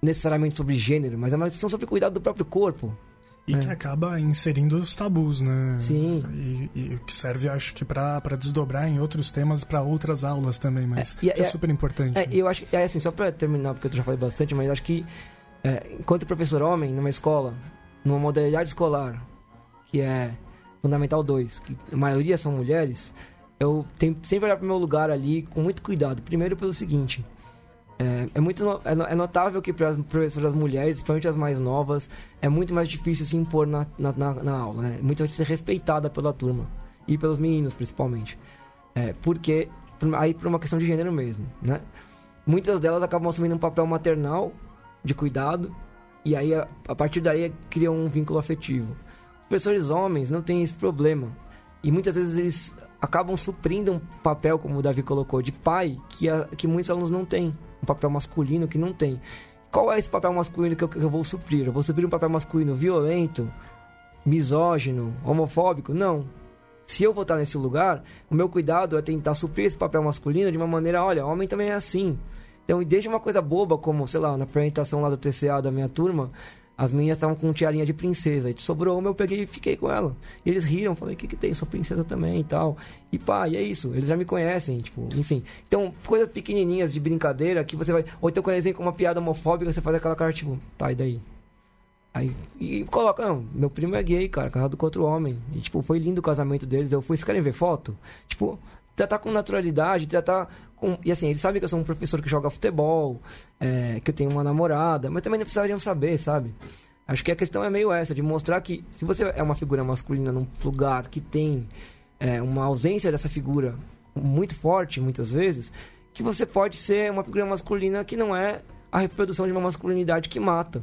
Speaker 3: necessariamente sobre gênero, mas é uma discussão sobre cuidado do próprio corpo.
Speaker 1: E
Speaker 3: É.
Speaker 1: que acaba inserindo os tabus, né?
Speaker 3: Sim.
Speaker 1: E, que serve, acho que, para desdobrar em outros temas, para outras aulas também, mas
Speaker 3: É, e-
Speaker 1: que é
Speaker 3: é-
Speaker 1: super importante.
Speaker 3: É, e eu acho que, é assim, só pra terminar, porque eu já falei bastante, mas acho que é, enquanto professor homem numa escola, numa modalidade escolar, que é Fundamental 2, que a maioria são mulheres, eu tenho sempre olhar pro meu lugar ali com muito cuidado. Primeiro pelo seguinte, é, é muito no- é, é notável que para as professoras mulheres, principalmente as mais novas, é muito mais difícil se impor na, na, na, na aula, né? Muito mais ser respeitada pela turma e pelos meninos, principalmente. É, porque aí por uma questão de gênero mesmo, né? Muitas delas acabam assumindo um papel maternal de cuidado e aí a, a partir daí criam um vínculo afetivo. Professores homens não têm esse problema e muitas vezes eles acabam suprindo um papel, como o Davi colocou, de pai que, a- que muitos alunos não têm, um papel masculino que não tem. Qual é esse papel masculino que eu, que eu vou suprir? Eu vou suprir um papel masculino violento, misógino, homofóbico? Não. Se eu vou estar nesse lugar, o meu cuidado é tentar suprir esse papel masculino de uma maneira, olha, homem também é assim. Então, e desde uma coisa boba, como, sei lá, na apresentação lá do TCA da minha turma, as meninas estavam com tiarinha de princesa. E sobrou uma, eu peguei e fiquei com ela. E eles riram, falei, o que que tem? Sou princesa também e tal. E pá, e é isso. Eles já me conhecem, tipo, enfim. Então, coisas pequenininhas de brincadeira que você vai... Ou então, quando eles vêm com uma piada homofóbica, você faz aquela cara, tipo, tá, e daí? Aí, e coloca, não, meu primo é gay, cara, casado com outro homem. E, tipo, foi lindo o casamento deles. Eu fui, vocês querem ver foto? Tipo, tratar com naturalidade, tratar com... E assim, eles sabem que eu sou um professor que joga futebol, é, que eu tenho uma namorada, mas também não precisariam saber, sabe? Acho que a questão é meio essa, de mostrar que se você é uma figura masculina num lugar que tem é, uma ausência dessa figura muito forte, muitas vezes, que você pode ser uma figura masculina que não é a reprodução de uma masculinidade que mata.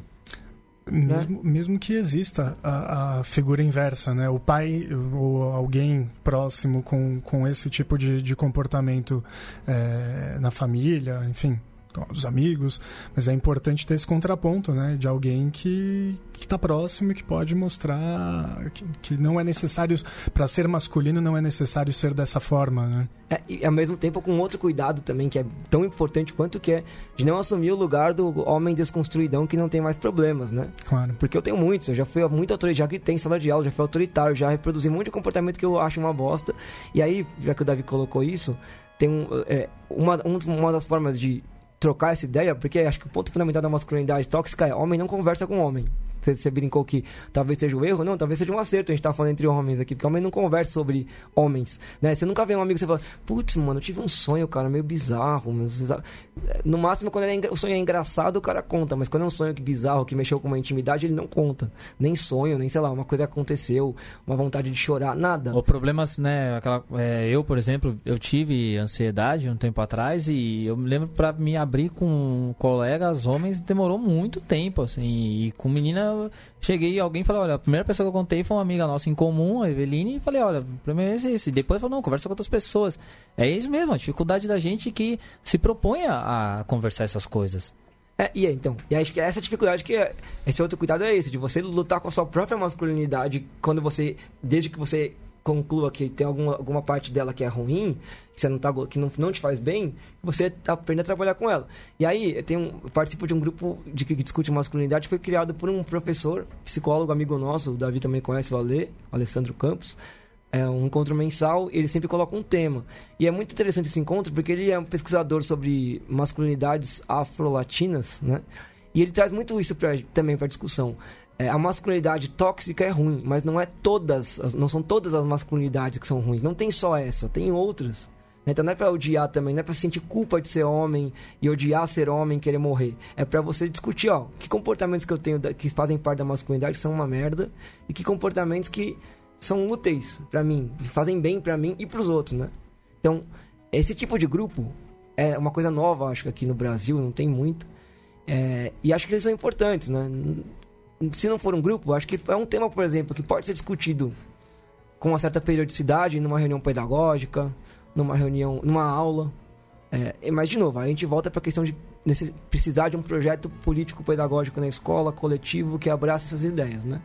Speaker 1: Mesmo, mesmo que exista a, a figura inversa, né? O pai ou alguém próximo com, com esse tipo de, de comportamento é, na família, enfim, com os amigos, mas é importante ter esse contraponto, né? De alguém que que está próximo e que pode mostrar que, que não é necessário para ser masculino não é necessário ser dessa forma, né?
Speaker 3: É, e ao mesmo tempo com outro cuidado também, que é tão importante quanto que é de não assumir o lugar do homem desconstruidão que não tem mais problemas, né?
Speaker 1: Claro.
Speaker 3: Porque eu tenho muitos, eu já fui muito autoritário, já gritei em sala de aula, já fui autoritário, já reproduzi um monte de comportamento que eu acho uma bosta. E aí, já que o Davi colocou isso, tem um, é, uma, um dos- uma das formas de trocar essa ideia, porque acho que o ponto fundamental da masculinidade tóxica é homem não conversa com homem. Você, você brincou que talvez seja um erro, não, talvez seja um acerto a gente tá falando entre homens aqui, porque homem não conversa sobre homens, né? Você nunca vê um amigo que você fala, putz, mano, eu tive um sonho, cara, meio bizarro, meu, você sabe?" no máximo quando é o sonho é engraçado, o cara conta, mas quando é um sonho que bizarro, que mexeu com uma intimidade, ele não conta. Nem sonho, nem sei lá, uma coisa aconteceu, uma vontade de chorar, nada.
Speaker 2: O problema, né, aquela, é, eu, por exemplo, eu tive ansiedade um tempo atrás e eu me lembro pra me abrir com colegas homens demorou muito tempo, assim, e com menina eu cheguei alguém falou, olha, a primeira pessoa que eu contei foi uma amiga nossa em comum, a Eveline, e falei, olha, o problema é esse, esse. Depois falou, não, conversa com outras pessoas. É isso mesmo, a dificuldade da gente que se propõe a, a conversar essas coisas.
Speaker 3: É, e é, então, e acho que essa dificuldade que é, esse outro cuidado é esse, de você lutar com a sua própria masculinidade quando você, desde que você conclua que tem alguma, alguma parte dela que é ruim, que você não tá, que não, não te faz bem, você aprende a trabalhar com ela. E aí, eu tenho, eu participo de um grupo de que discute masculinidade, que foi criado por um professor, psicólogo, amigo nosso, o Davi também conhece o Ale, o Alessandro Campos, é um encontro mensal, ele sempre coloca um tema. E é muito interessante esse encontro porque ele é um pesquisador sobre masculinidades afro-latinas, né? E ele traz muito isso pra, também para discussão. É, a masculinidade tóxica é ruim, mas não é todas, as- não são todas as masculinidades que são ruins. Não tem só essa, tem outras. Então não é pra odiar também, não é pra sentir culpa de ser homem e odiar ser homem querer morrer. É pra você discutir, ó, que comportamentos que eu tenho da- que fazem parte da masculinidade são uma merda e que comportamentos que são úteis pra mim, que fazem bem pra mim e pros outros, né? Então, esse tipo de grupo é uma coisa nova, acho que aqui no Brasil, não tem muito. É, e acho que eles são importantes, né? Se não for um grupo, acho que é um tema, por exemplo, que pode ser discutido com uma certa periodicidade numa reunião pedagógica, numa reunião, numa aula. É, mas, de novo, a gente volta para a questão de precisar de um projeto político-pedagógico na escola, coletivo, que abraça essas ideias, né?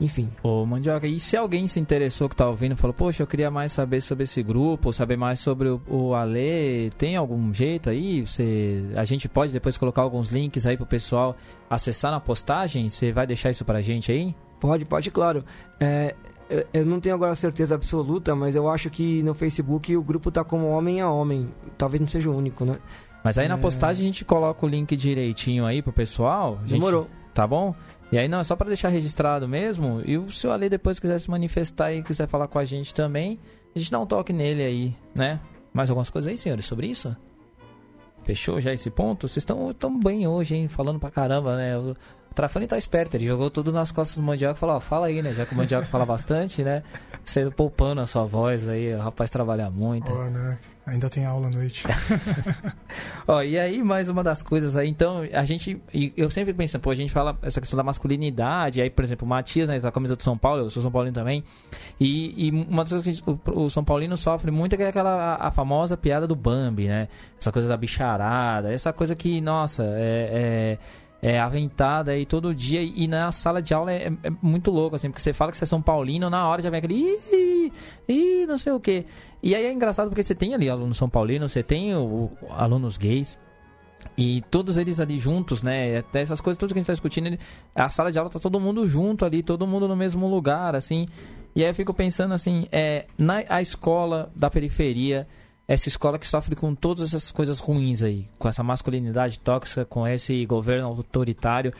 Speaker 3: Enfim.
Speaker 2: Ô, Mandioca, e se alguém se interessou que tá ouvindo, falou, poxa, eu queria mais saber sobre esse grupo, saber mais sobre o, o Ale, tem algum jeito aí? Você, a gente pode depois colocar alguns links aí pro pessoal acessar na postagem? Você vai deixar isso pra gente aí?
Speaker 3: Pode, pode, claro. É, eu não tenho agora certeza absoluta, mas eu acho que no Facebook o grupo tá como homem a homem. Talvez não seja o único, né?
Speaker 2: Mas aí na é. postagem a gente coloca o link direitinho aí pro pessoal. Gente,
Speaker 3: Demorou.
Speaker 2: Tá bom? E aí não, é só para deixar registrado mesmo. E o Ale depois quiser se manifestar e quiser falar com a gente também, a gente dá um toque nele aí, né? Mais algumas coisas aí, senhores, sobre isso? Fechou já esse ponto? Vocês estão tão bem hoje, hein? Falando pra caramba, né? O Trafani tá esperto, ele jogou tudo nas costas do Mandioca e falou, ó, fala aí, né? Já que o Mandioca fala bastante, né? Você poupando a sua voz aí, o rapaz trabalha muito.
Speaker 1: Oh, né? Ainda tem aula à noite.
Speaker 2: Ó, e aí, mais uma das coisas aí, então, a gente. Eu sempre penso, pô, a gente fala essa questão da masculinidade, aí, por exemplo, o Matias, né, da camisa do São Paulo, eu sou São Paulino também. E, e uma das coisas que o, o, São Paulino sofre muito é aquela a, a, famosa piada do Bambi, né? Essa coisa da bicharada, essa coisa que, nossa, é, é é, aventada aí todo dia. E na sala de aula é, é, muito louco, assim, porque você fala que você é São Paulino, na hora já vem aquele. Ih, ih, não sei o quê. E aí é engraçado porque você tem ali alunos São Paulino, você tem o, o, alunos gays. E todos eles ali juntos, né? Até essas coisas, tudo que a gente tá discutindo, a sala de aula tá todo mundo junto ali, todo mundo no mesmo lugar, assim. E aí eu fico pensando assim, é, na a escola da periferia, essa escola que sofre com todas essas coisas ruins aí, com essa masculinidade tóxica, com esse governo autoritário,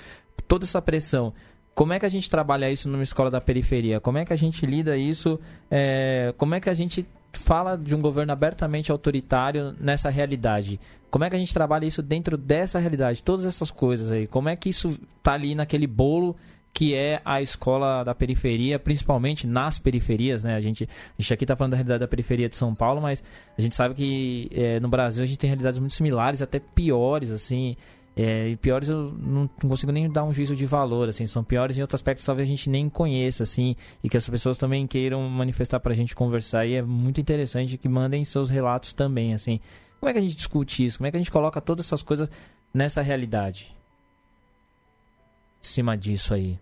Speaker 2: toda essa pressão. Como é que a gente trabalha isso numa escola da periferia? Como é que a gente lida isso? É, como é que a gente fala de um governo abertamente autoritário nessa realidade? Como é que a gente trabalha isso dentro dessa realidade? Todas essas coisas aí. Como é que isso tá ali naquele bolo que é a escola da periferia, principalmente nas periferias, né? A gente, a gente aqui está falando da realidade da periferia de São Paulo, mas a gente sabe que é, no Brasil a gente tem realidades muito similares, até piores, assim. É, e piores eu não, consigo nem dar um juízo de valor, assim, são piores em outros aspectos talvez a gente nem conheça, assim, e que as pessoas também queiram manifestar para a gente conversar, e é muito interessante que mandem seus relatos também, assim. Como é que a gente discute isso? Como é que a gente coloca todas essas coisas nessa realidade? Cima disso aí?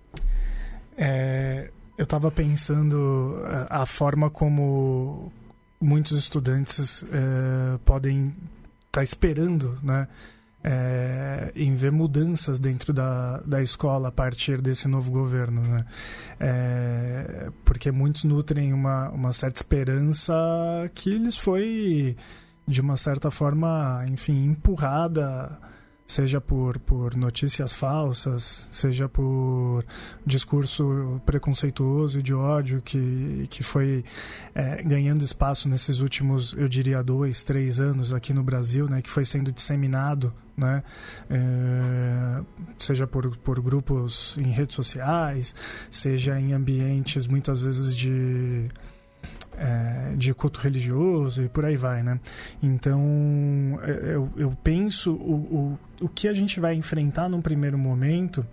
Speaker 1: É, eu estava pensando a, é, a, forma como muitos estudantes é, podem estar tá esperando, né? É, em ver mudanças dentro da, da escola a partir desse novo governo, né? É, porque muitos nutrem uma, uma certa esperança que lhes foi, de uma certa forma, enfim, empurrada seja por, por notícias falsas, seja por discurso preconceituoso e de ódio que, que foi é, ganhando espaço nesses últimos, eu diria, dois, três anos aqui no Brasil, né, que foi sendo disseminado, né, é, seja por, por grupos em redes sociais, seja em ambientes muitas vezes de é, de culto religioso e por aí vai, né? Então, é, eu, eu penso o, o, o que a gente vai enfrentar num primeiro momento,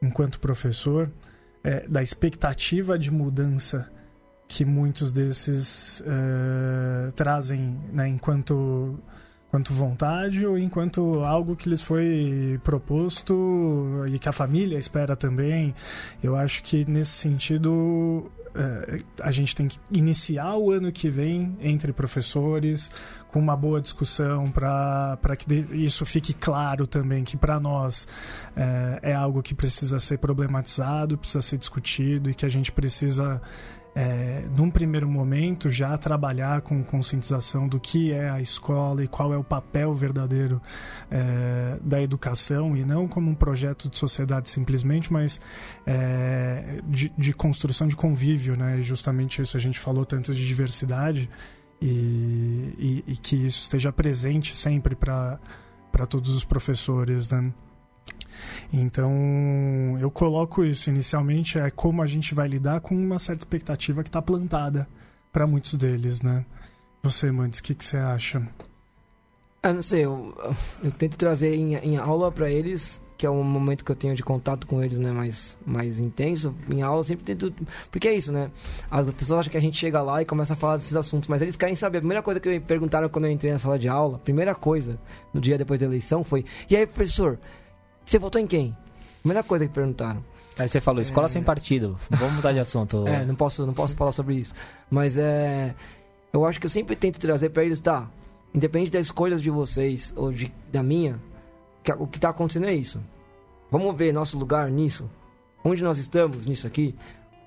Speaker 1: enquanto professor, é, da expectativa de mudança que muitos desses é, trazem né, enquanto enquanto vontade ou enquanto algo que lhes foi proposto e que a família espera também. Eu acho que nesse sentido é, a gente tem que iniciar o ano que vem entre professores com uma boa discussão para que isso fique claro também que para nós é, é algo que precisa ser problematizado, precisa ser discutido e que a gente precisa é, num primeiro momento, já trabalhar com conscientização do que é a escola e qual é o papel verdadeiro é, da educação, e não como um projeto de sociedade simplesmente, mas é, de, de, construção de convívio, né? justamente isso a gente falou tanto de diversidade e, e, e que isso esteja presente sempre para todos os professores, né? Então, eu coloco isso inicialmente é como a gente vai lidar com uma certa expectativa que está plantada para muitos deles, né? Você, Mandes, o que, que você acha?
Speaker 3: Ah, não sei, eu, eu tento trazer em, em aula para eles, que é um momento que eu tenho de contato com eles, né, mais, mais intenso. Em aula eu sempre tento. Porque é isso, né? As pessoas acham que a gente chega lá e começa a falar desses assuntos, mas eles querem saber. A primeira coisa que me perguntaram quando eu entrei na sala de aula, primeira coisa, no dia depois da eleição, foi: E aí, professor? Você votou em quem? Primeira coisa que perguntaram.
Speaker 2: Aí você falou, escola é... sem partido. Vamos mudar de assunto.
Speaker 3: É, não posso, não posso falar sobre isso. Mas é. Eu acho que eu sempre tento trazer para eles, tá? Independente das escolhas de vocês ou de, da minha, que, o que tá acontecendo é isso. Vamos ver nosso lugar nisso. Onde nós estamos nisso aqui.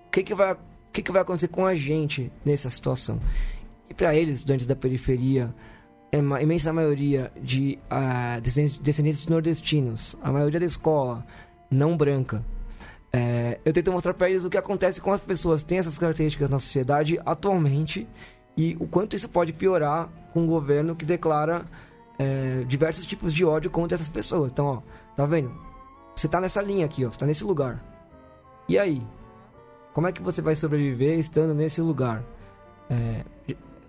Speaker 3: O que, que, vai, que, que vai acontecer com a gente nessa situação? E para eles, estudantes da periferia, a imensa maioria de uh, descendentes de nordestinos, a maioria da escola não branca, é, eu tento mostrar para eles o que acontece com as pessoas que têm essas características na sociedade atualmente e o quanto isso pode piorar com um governo que declara é, diversos tipos de ódio contra essas pessoas. Então, ó, tá vendo? Você tá nessa linha aqui, ó, você tá nesse lugar. E aí? Como é que você vai sobreviver estando nesse lugar? É,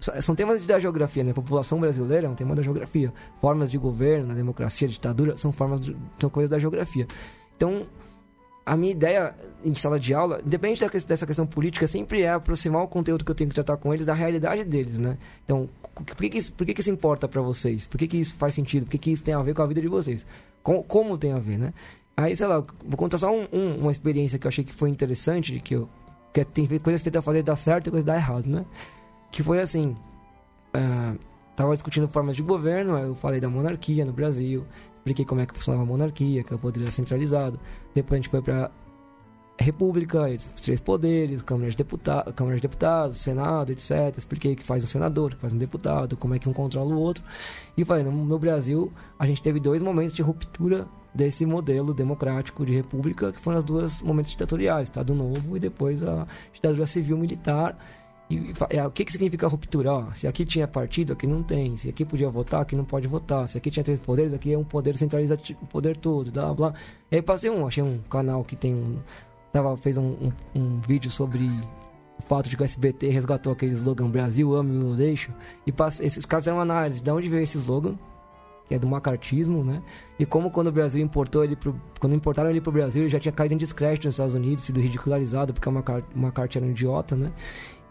Speaker 3: são temas da geografia, né? A população brasileira é um tema da geografia. Formas de governo, democracia, ditadura, são formas, de, são coisas da geografia. Então, a minha ideia em sala de aula, independente dessa questão política, sempre é aproximar o conteúdo que eu tenho que tratar com eles da realidade deles, né? Então, por que, que, isso, por que, que isso importa para vocês? Por que, que isso faz sentido? Por que, que isso tem a ver com a vida de vocês? Com, como tem a ver, né? Aí, sei lá, vou contar só um, um, uma experiência que eu achei que foi interessante, que eu que tem coisas que tenta fazer dar certo e coisas dar errado, né? Que foi assim, uh, tava discutindo formas de governo, eu falei da monarquia no Brasil, expliquei como é que funcionava a monarquia, que é o poder centralizado. Depois a gente foi para República, os três poderes, Câmara de, Deputa Câmara de Deputados, Senado, etc. Expliquei que faz um senador, que faz um deputado, como é que um controla o outro. E falei, no, Brasil, a gente teve dois momentos de ruptura desse modelo democrático de república, que foram os dois momentos ditatoriais, Estado Novo e depois a ditadura civil-militar e, é, o que, que significa ruptura? Ó, se aqui tinha partido, aqui não tem. Se aqui podia votar, aqui não pode votar. Se aqui tinha três poderes, aqui é um poder centralizado, o poder todo, blá blá. E aí passei um, achei um canal que tem um. Tava, fez um, um, um vídeo sobre o fato de que o SBT resgatou aquele slogan Brasil, ame e deixo. E passei, esses caras fizeram uma análise de onde veio esse slogan, que é do macartismo, né? E como quando o Brasil importou ele pro, quando importaram ele pro Brasil, ele já tinha caído em descrédito nos Estados Unidos, sido ridicularizado porque o McCarthy era um idiota, né?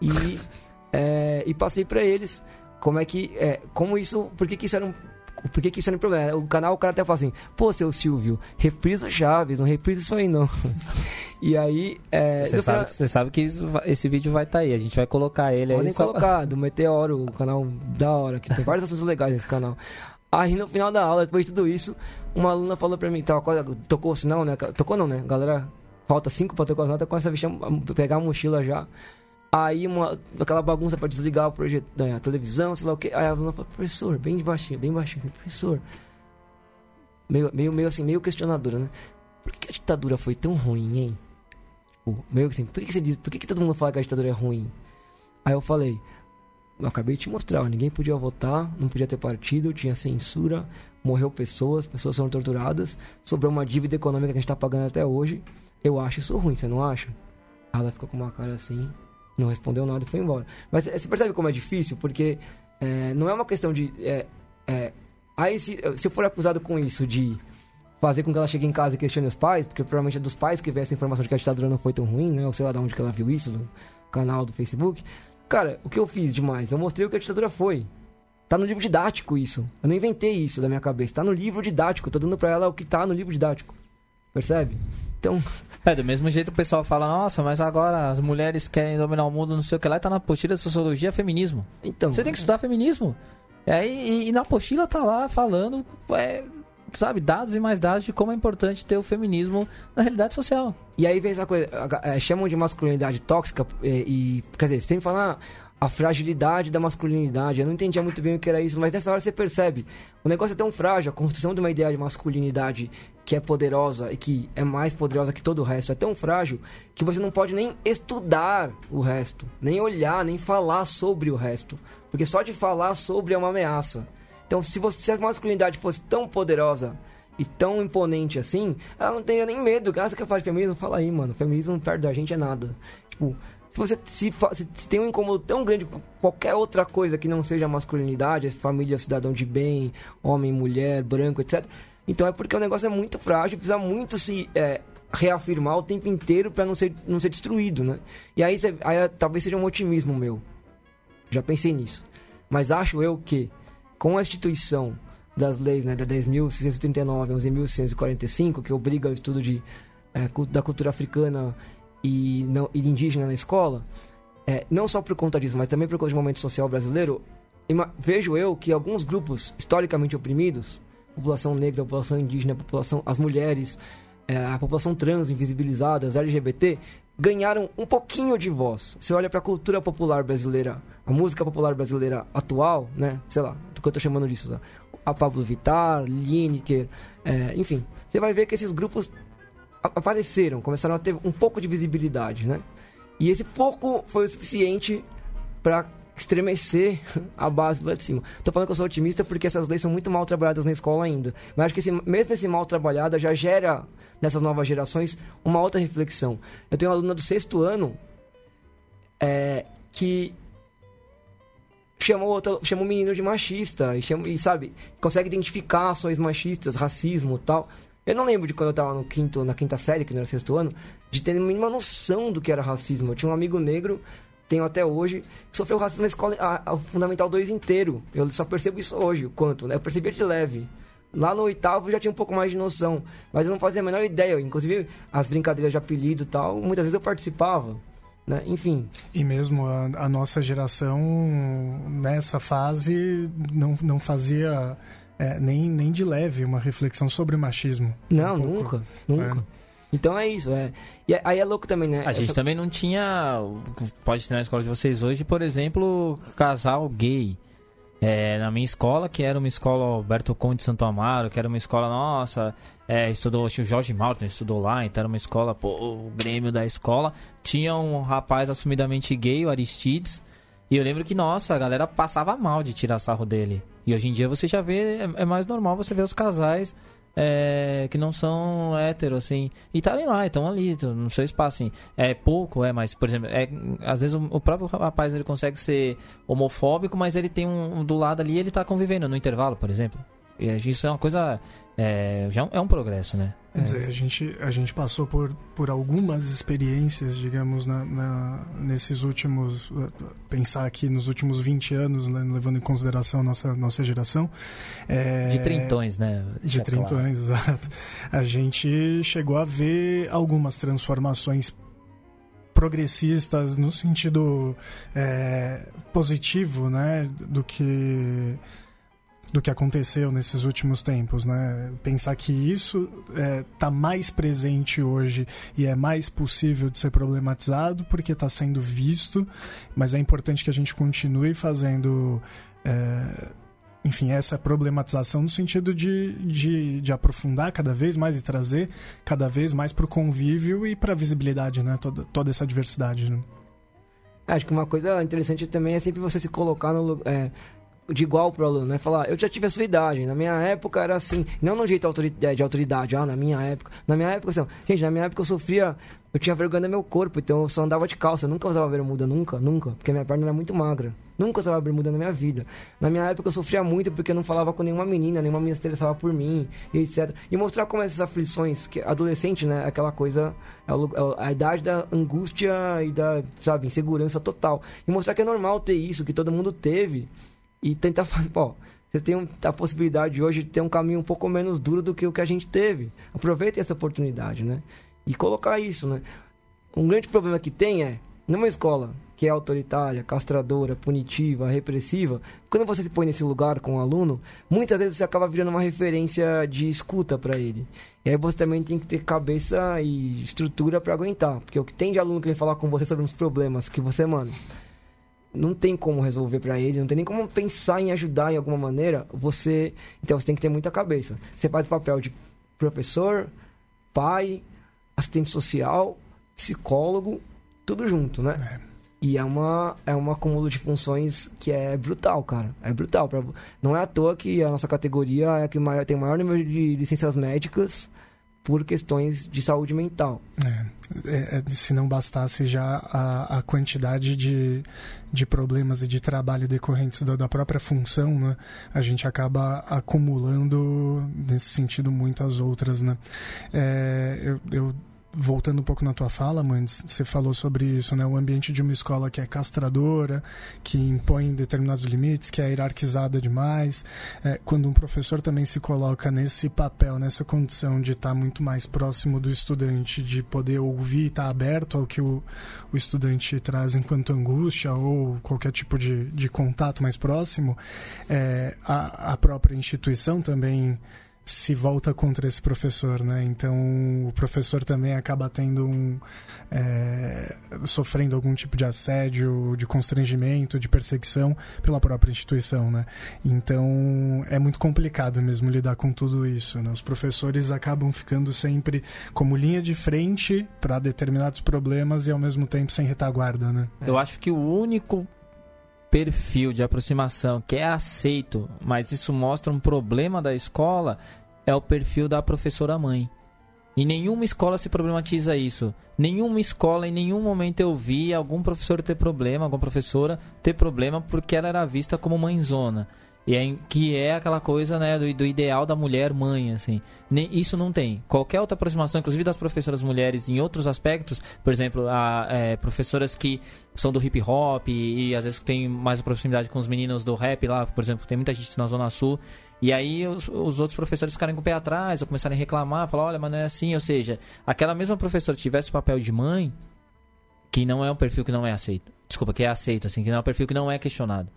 Speaker 3: E, é, e passei para eles como é que. É, como isso. Por que, que isso era um. Por que, que isso era um problema? O canal, o cara até fala assim: pô, seu Silvio, reprisa o Chaves, não reprisa isso aí não. e aí. É,
Speaker 2: você, sabe, pra... sabe que isso, esse vídeo vai estar tá aí, a gente vai colocar ele
Speaker 3: Podem
Speaker 2: aí.
Speaker 3: Podem colocar, só... do Meteoro, o canal da hora, que tem várias assuntos legais nesse canal. Aí no final da aula, depois de tudo isso, uma aluna falou pra mim, tava, tocou o sinal, né? Tocou não, né? Galera, falta cinco pra tocar o sinal, tá com essa vestir, pegar a mochila já. Aí uma, aquela bagunça para desligar o projeto, né, a televisão, sei lá o que. Aí a aluna falou, professor, bem baixinho, bem baixinho, assim, professor. Meio, meio, meio assim, meio questionadora, né? Por que a ditadura foi tão ruim, hein? Tipo, meio assim, por que, você diz, por que todo mundo fala que a ditadura é ruim? Aí eu falei, eu acabei de te mostrar, ninguém podia votar, não podia ter partido, tinha censura, morreu pessoas, pessoas foram torturadas, sobrou uma dívida econômica que a gente tá pagando até hoje. Eu acho isso ruim, você não acha? Ela ficou com uma cara assim, não respondeu nada e foi embora. Mas você percebe como é difícil? Porque é, não é uma questão de. É, é, aí, se, se eu for acusado com isso de fazer com que ela chegue em casa e questione os pais, porque provavelmente é dos pais que vê essa informação de que a ditadura não foi tão ruim, né? Ou sei lá de onde que ela viu isso, no canal do Facebook. Cara, o que eu fiz demais? Eu mostrei o que a ditadura foi. Tá no livro didático isso. Eu não inventei isso da minha cabeça. Tá no livro didático. Eu tô dando pra ela o que tá no livro didático. Percebe? Então.
Speaker 2: É, do mesmo jeito que o pessoal fala, nossa, mas agora as mulheres querem dominar o mundo, não sei o que lá, e tá na apostila de sociologia feminismo. Então. Você tem que estudar feminismo. É, e, e na apostila tá lá falando, é, sabe, dados e mais dados de como é importante ter o feminismo na realidade social.
Speaker 3: E aí vem essa coisa, é, chamam de masculinidade tóxica e, e quer dizer, você tem que falar a fragilidade da masculinidade. Eu não entendia muito bem o que era isso, mas nessa hora você percebe. O negócio é tão frágil, a construção de uma ideia de masculinidade que é poderosa e que é mais poderosa que todo o resto é tão frágil que você não pode nem estudar o resto, nem olhar, nem falar sobre o resto. Porque só de falar sobre é uma ameaça. Então, se, você, se a masculinidade fosse tão poderosa e tão imponente assim, ela não teria nem medo. Ah, você quer falar de feminismo? Fala aí, mano. Feminismo perto da gente é nada. Tipo, se você se, se, tem um incômodo tão grande com qualquer outra coisa que não seja masculinidade, família, cidadão de bem, homem, mulher, branco, etc. Então é porque o negócio é muito frágil, precisa muito se é, reafirmar o tempo inteiro para não ser, não ser destruído, né? E aí, aí talvez seja um otimismo meu. Já pensei nisso. Mas acho eu que com a instituição das leis, né, da 10.639 a 11.645, que obriga o estudo de é, da cultura africana e, não, e indígena na escola, é, não só por conta disso, mas também por conta do momento social brasileiro, vejo eu que alguns grupos historicamente oprimidos, população negra, população indígena, população, as mulheres, é, a população trans invisibilizada, os LGBT, ganharam um pouquinho de voz. Você olha para a cultura popular brasileira, a música popular brasileira atual, né? Sei lá, que eu tô chamando disso, tá? a Pablo Vittar, Lineker, é, enfim, você vai ver que esses grupos apareceram, começaram a ter um pouco de visibilidade, né? E esse pouco foi o suficiente para estremecer a base lá de cima. Tô falando que eu sou otimista porque essas leis são muito mal trabalhadas na escola ainda. Mas acho que esse, mesmo esse mal trabalhado já gera nessas novas gerações uma outra reflexão. Eu tenho uma aluna do sexto ano é, que chamou outro, chamou um menino de machista e, chama, e sabe consegue identificar ações machistas, racismo, tal. Eu não lembro de quando eu tava no quinto, na quinta série, que não era sexto ano, de ter a mínima noção do que era racismo. Eu tinha um amigo negro, tenho até hoje, que sofreu racismo na escola, a, a Fundamental 2 inteiro. Eu só percebo isso hoje, o quanto, né? Eu percebia de leve. Lá no oitavo já tinha um pouco mais de noção, mas eu não fazia a menor ideia. Inclusive, as brincadeiras de apelido e tal, muitas vezes eu participava. Né? Enfim.
Speaker 1: E mesmo a, a, nossa geração, nessa fase, não, não fazia é, nem, nem de leve uma reflexão sobre o machismo.
Speaker 3: Não, um nunca, nunca. É. Então é isso, é. E aí é louco também, né?
Speaker 2: A Essa... gente também não tinha. Pode ter na escola de vocês hoje, por exemplo, casal gay. É, na minha escola, que era uma escola Alberto Conde de Santo Amaro, que era uma escola nossa, é, estudou, o Jorge Martin estudou lá, então era uma escola, pô, o Grêmio da escola. Tinha um rapaz assumidamente gay, o Aristides, e eu lembro que, nossa, a galera passava mal de tirar sarro dele. E hoje em dia você já vê, é, é mais normal você ver os casais é, que não são héteros, assim. E tá lá, estão ali, no seu espaço, assim. É pouco, é, mas, por exemplo, é, às vezes o, o próprio rapaz ele consegue ser homofóbico, mas ele tem um, um do lado ali ele tá convivendo no intervalo, por exemplo. E isso é uma coisa é, já é um progresso, né?
Speaker 1: Quer dizer, a gente, a gente passou por, por algumas experiências, digamos, na, na, nesses últimos. Pensar aqui nos últimos 20 anos, né, levando em consideração a nossa, nossa geração.
Speaker 2: É, de trintões, né?
Speaker 1: De trintões, claro. exato. A gente chegou a ver algumas transformações progressistas no sentido é, positivo, né? Do que do que aconteceu nesses últimos tempos, né? Pensar que isso está é, tá mais presente hoje e é mais possível de ser problematizado porque está sendo visto, mas é importante que a gente continue fazendo. É, enfim, essa problematização no sentido de, de, de, aprofundar cada vez mais e trazer cada vez mais para o convívio e para a visibilidade, né? Toda, toda essa diversidade. Né?
Speaker 3: Acho que uma coisa interessante também é sempre você se colocar no, é, de igual pro aluno, né? Falar, eu já tive a sua idade, na minha época era assim, não no jeito de autoridade, ah, na minha época. Na minha época, assim, gente, na minha época eu sofria, eu tinha vergonha do meu corpo, então eu só andava de calça, nunca usava bermuda, nunca, nunca, porque minha perna era muito magra. Nunca usava bermuda na minha vida. Na minha época eu sofria muito porque eu não falava com nenhuma menina, nenhuma menina se interessava por mim, etc. E mostrar como essas aflições, que adolescente, né, aquela coisa, é, é a idade da angústia e da, sabe, insegurança total. E mostrar que é normal ter isso, que todo mundo teve e tentar fazer. Pô, você tem a possibilidade hoje de ter um caminho um pouco menos duro do que o que a gente teve. Aproveitem essa oportunidade, né? E colocar isso, né? Um grande problema que tem é, numa escola que é autoritária, castradora, punitiva, repressiva, quando você se põe nesse lugar com o um aluno, muitas vezes você acaba virando uma referência de escuta para ele. E aí você também tem que ter cabeça e estrutura para aguentar, porque o que tem de aluno que vem falar com você sobre os problemas que você, mano, não tem como resolver para ele, não tem nem como pensar em ajudar em alguma maneira, você. Então você tem que ter muita cabeça. Você faz o papel de professor, pai, assistente social, psicólogo, tudo junto, né? É. E é uma é um acúmulo de funções que é brutal, cara. É brutal. Pra... Não é à toa que a nossa categoria é a que maior, tem o maior número de licenças médicas por questões de saúde mental.
Speaker 1: É, é, é, se não bastasse já a, a quantidade de, de problemas e de trabalho decorrentes da, da própria função, né, a gente acaba acumulando, nesse sentido, muitas outras. Né? É, eu, eu voltando um pouco na tua fala, Mandes, você falou sobre isso, né? O ambiente de uma escola que é castradora, que impõe determinados limites, que é hierarquizada demais. É, quando um professor também se coloca nesse papel, nessa condição de estar muito mais próximo do estudante, de poder ouvir, estar aberto ao que o, o estudante traz enquanto angústia ou qualquer tipo de, de contato mais próximo, é, a, a própria instituição também se volta contra esse professor, né? Então o professor também acaba tendo um é, sofrendo algum tipo de assédio, de constrangimento, de perseguição pela própria instituição, né? Então é muito complicado mesmo lidar com tudo isso. Né? Os professores acabam ficando sempre como linha de frente para determinados problemas e ao mesmo tempo sem retaguarda, né?
Speaker 2: Eu acho que o único perfil de aproximação que é aceito, mas isso mostra um problema da escola, é o perfil da professora mãe. E nenhuma escola se problematiza isso. Nenhuma escola, em nenhum momento eu vi algum professor ter problema, alguma professora ter problema porque ela era vista como mãezona. E é, que é aquela coisa né, do, do ideal da mulher mãe, assim. isso não tem. Qualquer outra aproximação, inclusive das professoras mulheres em outros aspectos, por exemplo, a, é, professoras que são do hip hop e, e às vezes tem mais proximidade com os meninos do rap lá, por exemplo, tem muita gente na Zona Sul. E aí os, os outros professores ficarem com o pé atrás ou começarem a reclamar, falar, olha, mas não é assim. Ou seja, aquela mesma professora tivesse o papel de mãe, que não é um perfil que não é aceito. Desculpa, que é aceito, assim, que não é um perfil que não é questionado.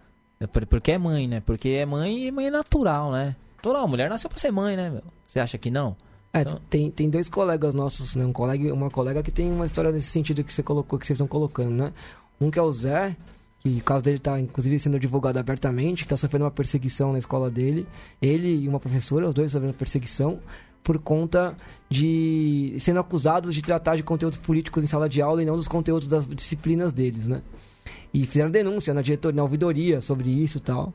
Speaker 2: É porque é mãe, né? Porque é mãe e mãe é natural, né? Natural, a mulher nasceu pra ser mãe, né, meu? Você acha que não?
Speaker 3: É, então... tem, tem dois colegas nossos, né? Um colega, uma colega que tem uma história nesse sentido que você colocou, que vocês estão colocando, né? Um que é o Zé, que o caso dele está inclusive sendo divulgado abertamente, que está sofrendo uma perseguição na escola dele. Ele e uma professora, os dois sofrendo perseguição por conta de sendo acusados de tratar de conteúdos políticos em sala de aula e não dos conteúdos das disciplinas deles, né? E fizeram denúncia na diretoria, na ouvidoria sobre isso e tal.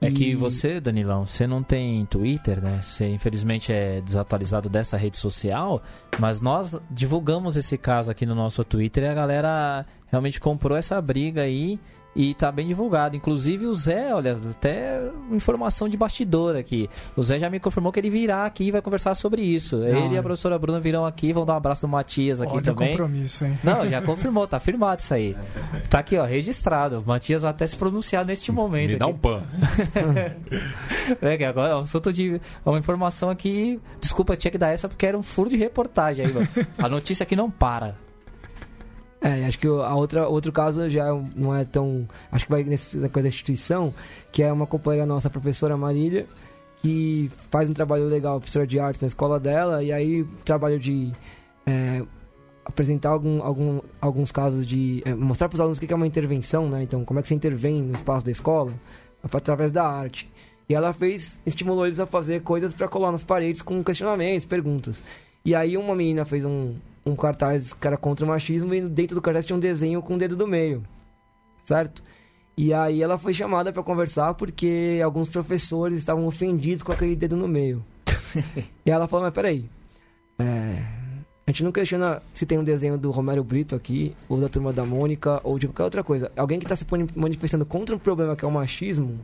Speaker 2: É que você, Danilão, você não tem Twitter, né? Você infelizmente é desatualizado dessa rede social, mas nós divulgamos esse caso aqui no nosso Twitter e a galera realmente comprou essa briga aí e tá bem divulgado. Inclusive o Zé, olha, até informação de bastidor aqui. O Zé já me confirmou que ele virá aqui e vai conversar sobre isso. Não, ele e a professora Bruna virão aqui, vão dar um abraço do Matias aqui
Speaker 1: olha
Speaker 2: também.
Speaker 1: compromisso, hein?
Speaker 2: Não, já confirmou, tá firmado isso aí. Tá aqui, ó, registrado. O Matias vai até se pronunciar neste momento.
Speaker 4: Me dá um pan.
Speaker 2: é que agora é um assunto de. É uma informação aqui. Desculpa, tinha que dar essa porque era um furo de reportagem aí, mano. A notícia aqui não para.
Speaker 3: É, acho que a outra, outro caso já não é tão. Acho que vai nessa coisa da instituição, que é uma companheira nossa, a professora Marília, que faz um trabalho legal, professora de arte na escola dela, e aí trabalho de é, apresentar algum, algum, alguns casos de. É, mostrar para os alunos o que é uma intervenção, né? Então, como é que você intervém no espaço da escola, através da arte. E ela fez, estimulou eles a fazer coisas para colar nas paredes com questionamentos, perguntas. E aí uma menina fez um, um cartaz que era contra o machismo e dentro do cartaz tinha um desenho com o dedo do meio, certo? E aí ela foi chamada para conversar porque alguns professores estavam ofendidos com aquele dedo no meio. e ela falou, mas peraí, é, a gente não questiona se tem um desenho do Romero Brito aqui, ou da Turma da Mônica, ou de qualquer outra coisa. Alguém que está se manifestando contra um problema que é o machismo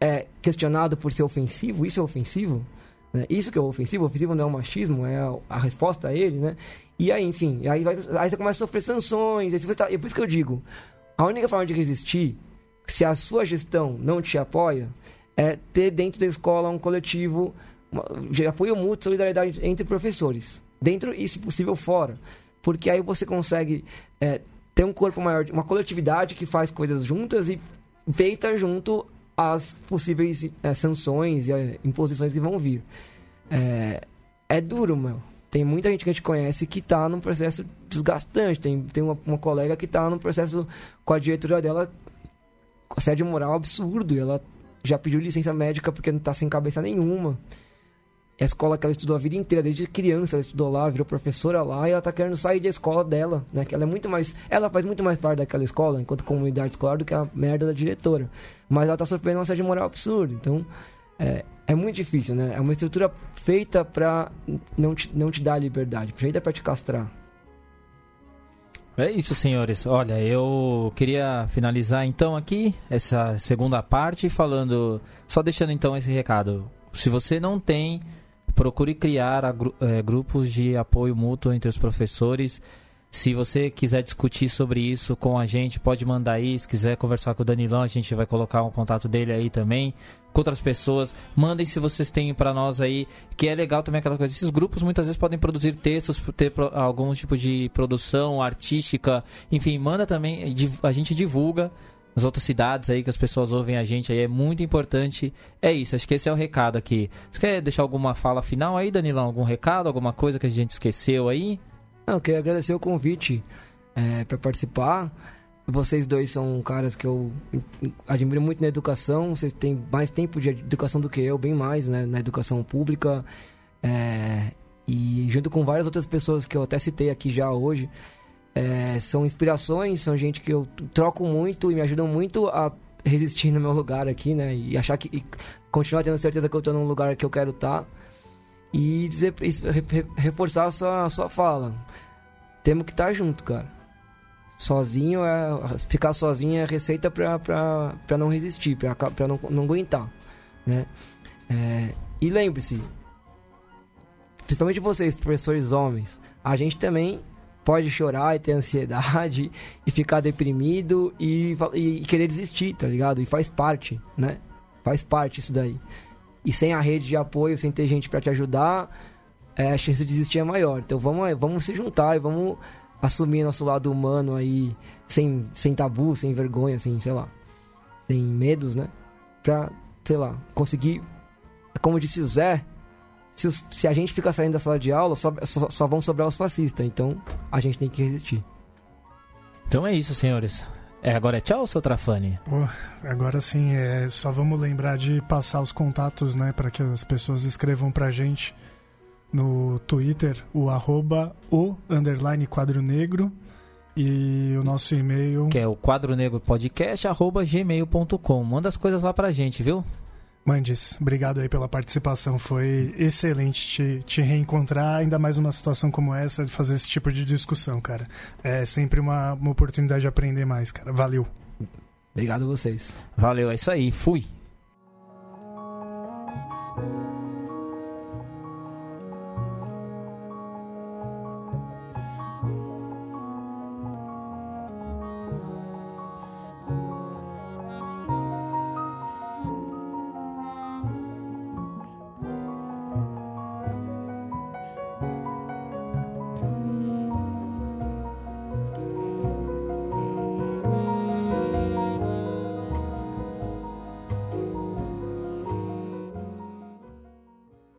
Speaker 3: é questionado por ser ofensivo? Isso é ofensivo? Né? Isso que é ofensivo, ofensivo não é o machismo, é a, resposta a ele, né? E aí, enfim, aí, vai, aí você começa a sofrer sanções, aí você tá, e por isso que eu digo, a única forma de resistir, se a sua gestão não te apoia, é ter dentro da escola um coletivo de apoio mútuo, solidariedade entre professores, dentro e, se possível, fora. Porque aí você consegue é, ter um corpo maior, uma coletividade que faz coisas juntas e feita junto as possíveis é, sanções e é, imposições que vão vir. É, é duro, meu. Tem muita gente que a gente conhece que está num processo desgastante. Tem, tem uma, uma colega que está num processo com a diretoria dela com assédio moral absurdo. E ela já pediu licença médica porque não está sem cabeça nenhuma a escola que ela estudou a vida inteira, desde criança ela estudou lá, virou professora lá, e ela tá querendo sair da escola dela, né? Que ela é muito mais. Ela faz muito mais parte daquela escola, enquanto comunidade escolar, do que a merda da diretora. Mas ela tá sofrendo uma de moral absurda. Então, é, é muito difícil, né? É uma estrutura feita pra não te, não te dar liberdade, feita pra te castrar.
Speaker 2: É isso, senhores. Olha, eu queria finalizar então aqui essa segunda parte falando, só deixando então esse recado. Se você não tem procure criar é, grupos de apoio mútuo entre os professores. Se você quiser discutir sobre isso com a gente, pode mandar aí. Se quiser conversar com o Danilão, a gente vai colocar um contato dele aí também. Com outras pessoas, mandem se vocês têm para nós aí, que é legal também aquela coisa. Esses grupos muitas vezes podem produzir textos, ter algum tipo de produção artística, enfim, manda também, a gente divulga nas outras cidades aí que as pessoas ouvem a gente aí é muito importante. É isso, acho que esse é o recado aqui. Você quer deixar alguma fala final aí, Danilão? Algum recado, alguma coisa que a gente esqueceu aí?
Speaker 3: Não, eu queria agradecer o convite é, para participar. Vocês dois são caras que eu admiro muito na educação. Vocês têm mais tempo de educação do que eu, bem mais, né, na educação pública. É, e junto com várias outras pessoas que eu até citei aqui já hoje, é, são inspirações, são gente que eu troco muito e me ajudam muito a resistir no meu lugar aqui, né? E achar que. E continuar tendo certeza que eu estou num lugar que eu quero estar. Tá. E dizer reforçar a sua, a sua fala. Temos que estar tá junto, cara. Sozinho é. Ficar sozinho é receita pra, pra, pra não resistir, pra, pra não, não aguentar. Né? É, e lembre-se, principalmente vocês, professores homens, a gente também pode chorar e ter ansiedade e ficar deprimido e, e, querer desistir, tá ligado? E faz parte, né? Faz parte isso daí. E sem a rede de apoio, sem ter gente para te ajudar, é, a chance de desistir é maior. Então vamos, vamos se juntar e vamos assumir nosso lado humano aí, sem, sem tabu, sem vergonha, sem, sei lá, sem medos, né? Pra, sei lá, conseguir, como disse o Zé, se, os, se a gente ficar saindo da sala de aula, só, só, só vão sobrar os fascistas. Então a gente tem que resistir.
Speaker 2: Então é isso, senhores. É, agora é tchau, seu Trafani?
Speaker 1: Pô, agora sim, é, só vamos lembrar de passar os contatos, né, para que as pessoas escrevam pra gente no Twitter, o arroba o underline quadro negro e o nosso e-mail...
Speaker 2: Que é o quadro negro podcast arroba gmail.com. Manda as coisas lá pra gente, viu?
Speaker 1: Mandes, obrigado aí pela participação. Foi excelente te, te reencontrar, ainda mais numa situação como essa, de fazer esse tipo de discussão, cara. É sempre uma, uma oportunidade de aprender mais, cara. Valeu.
Speaker 3: Obrigado a vocês.
Speaker 2: Valeu, é isso aí. Fui.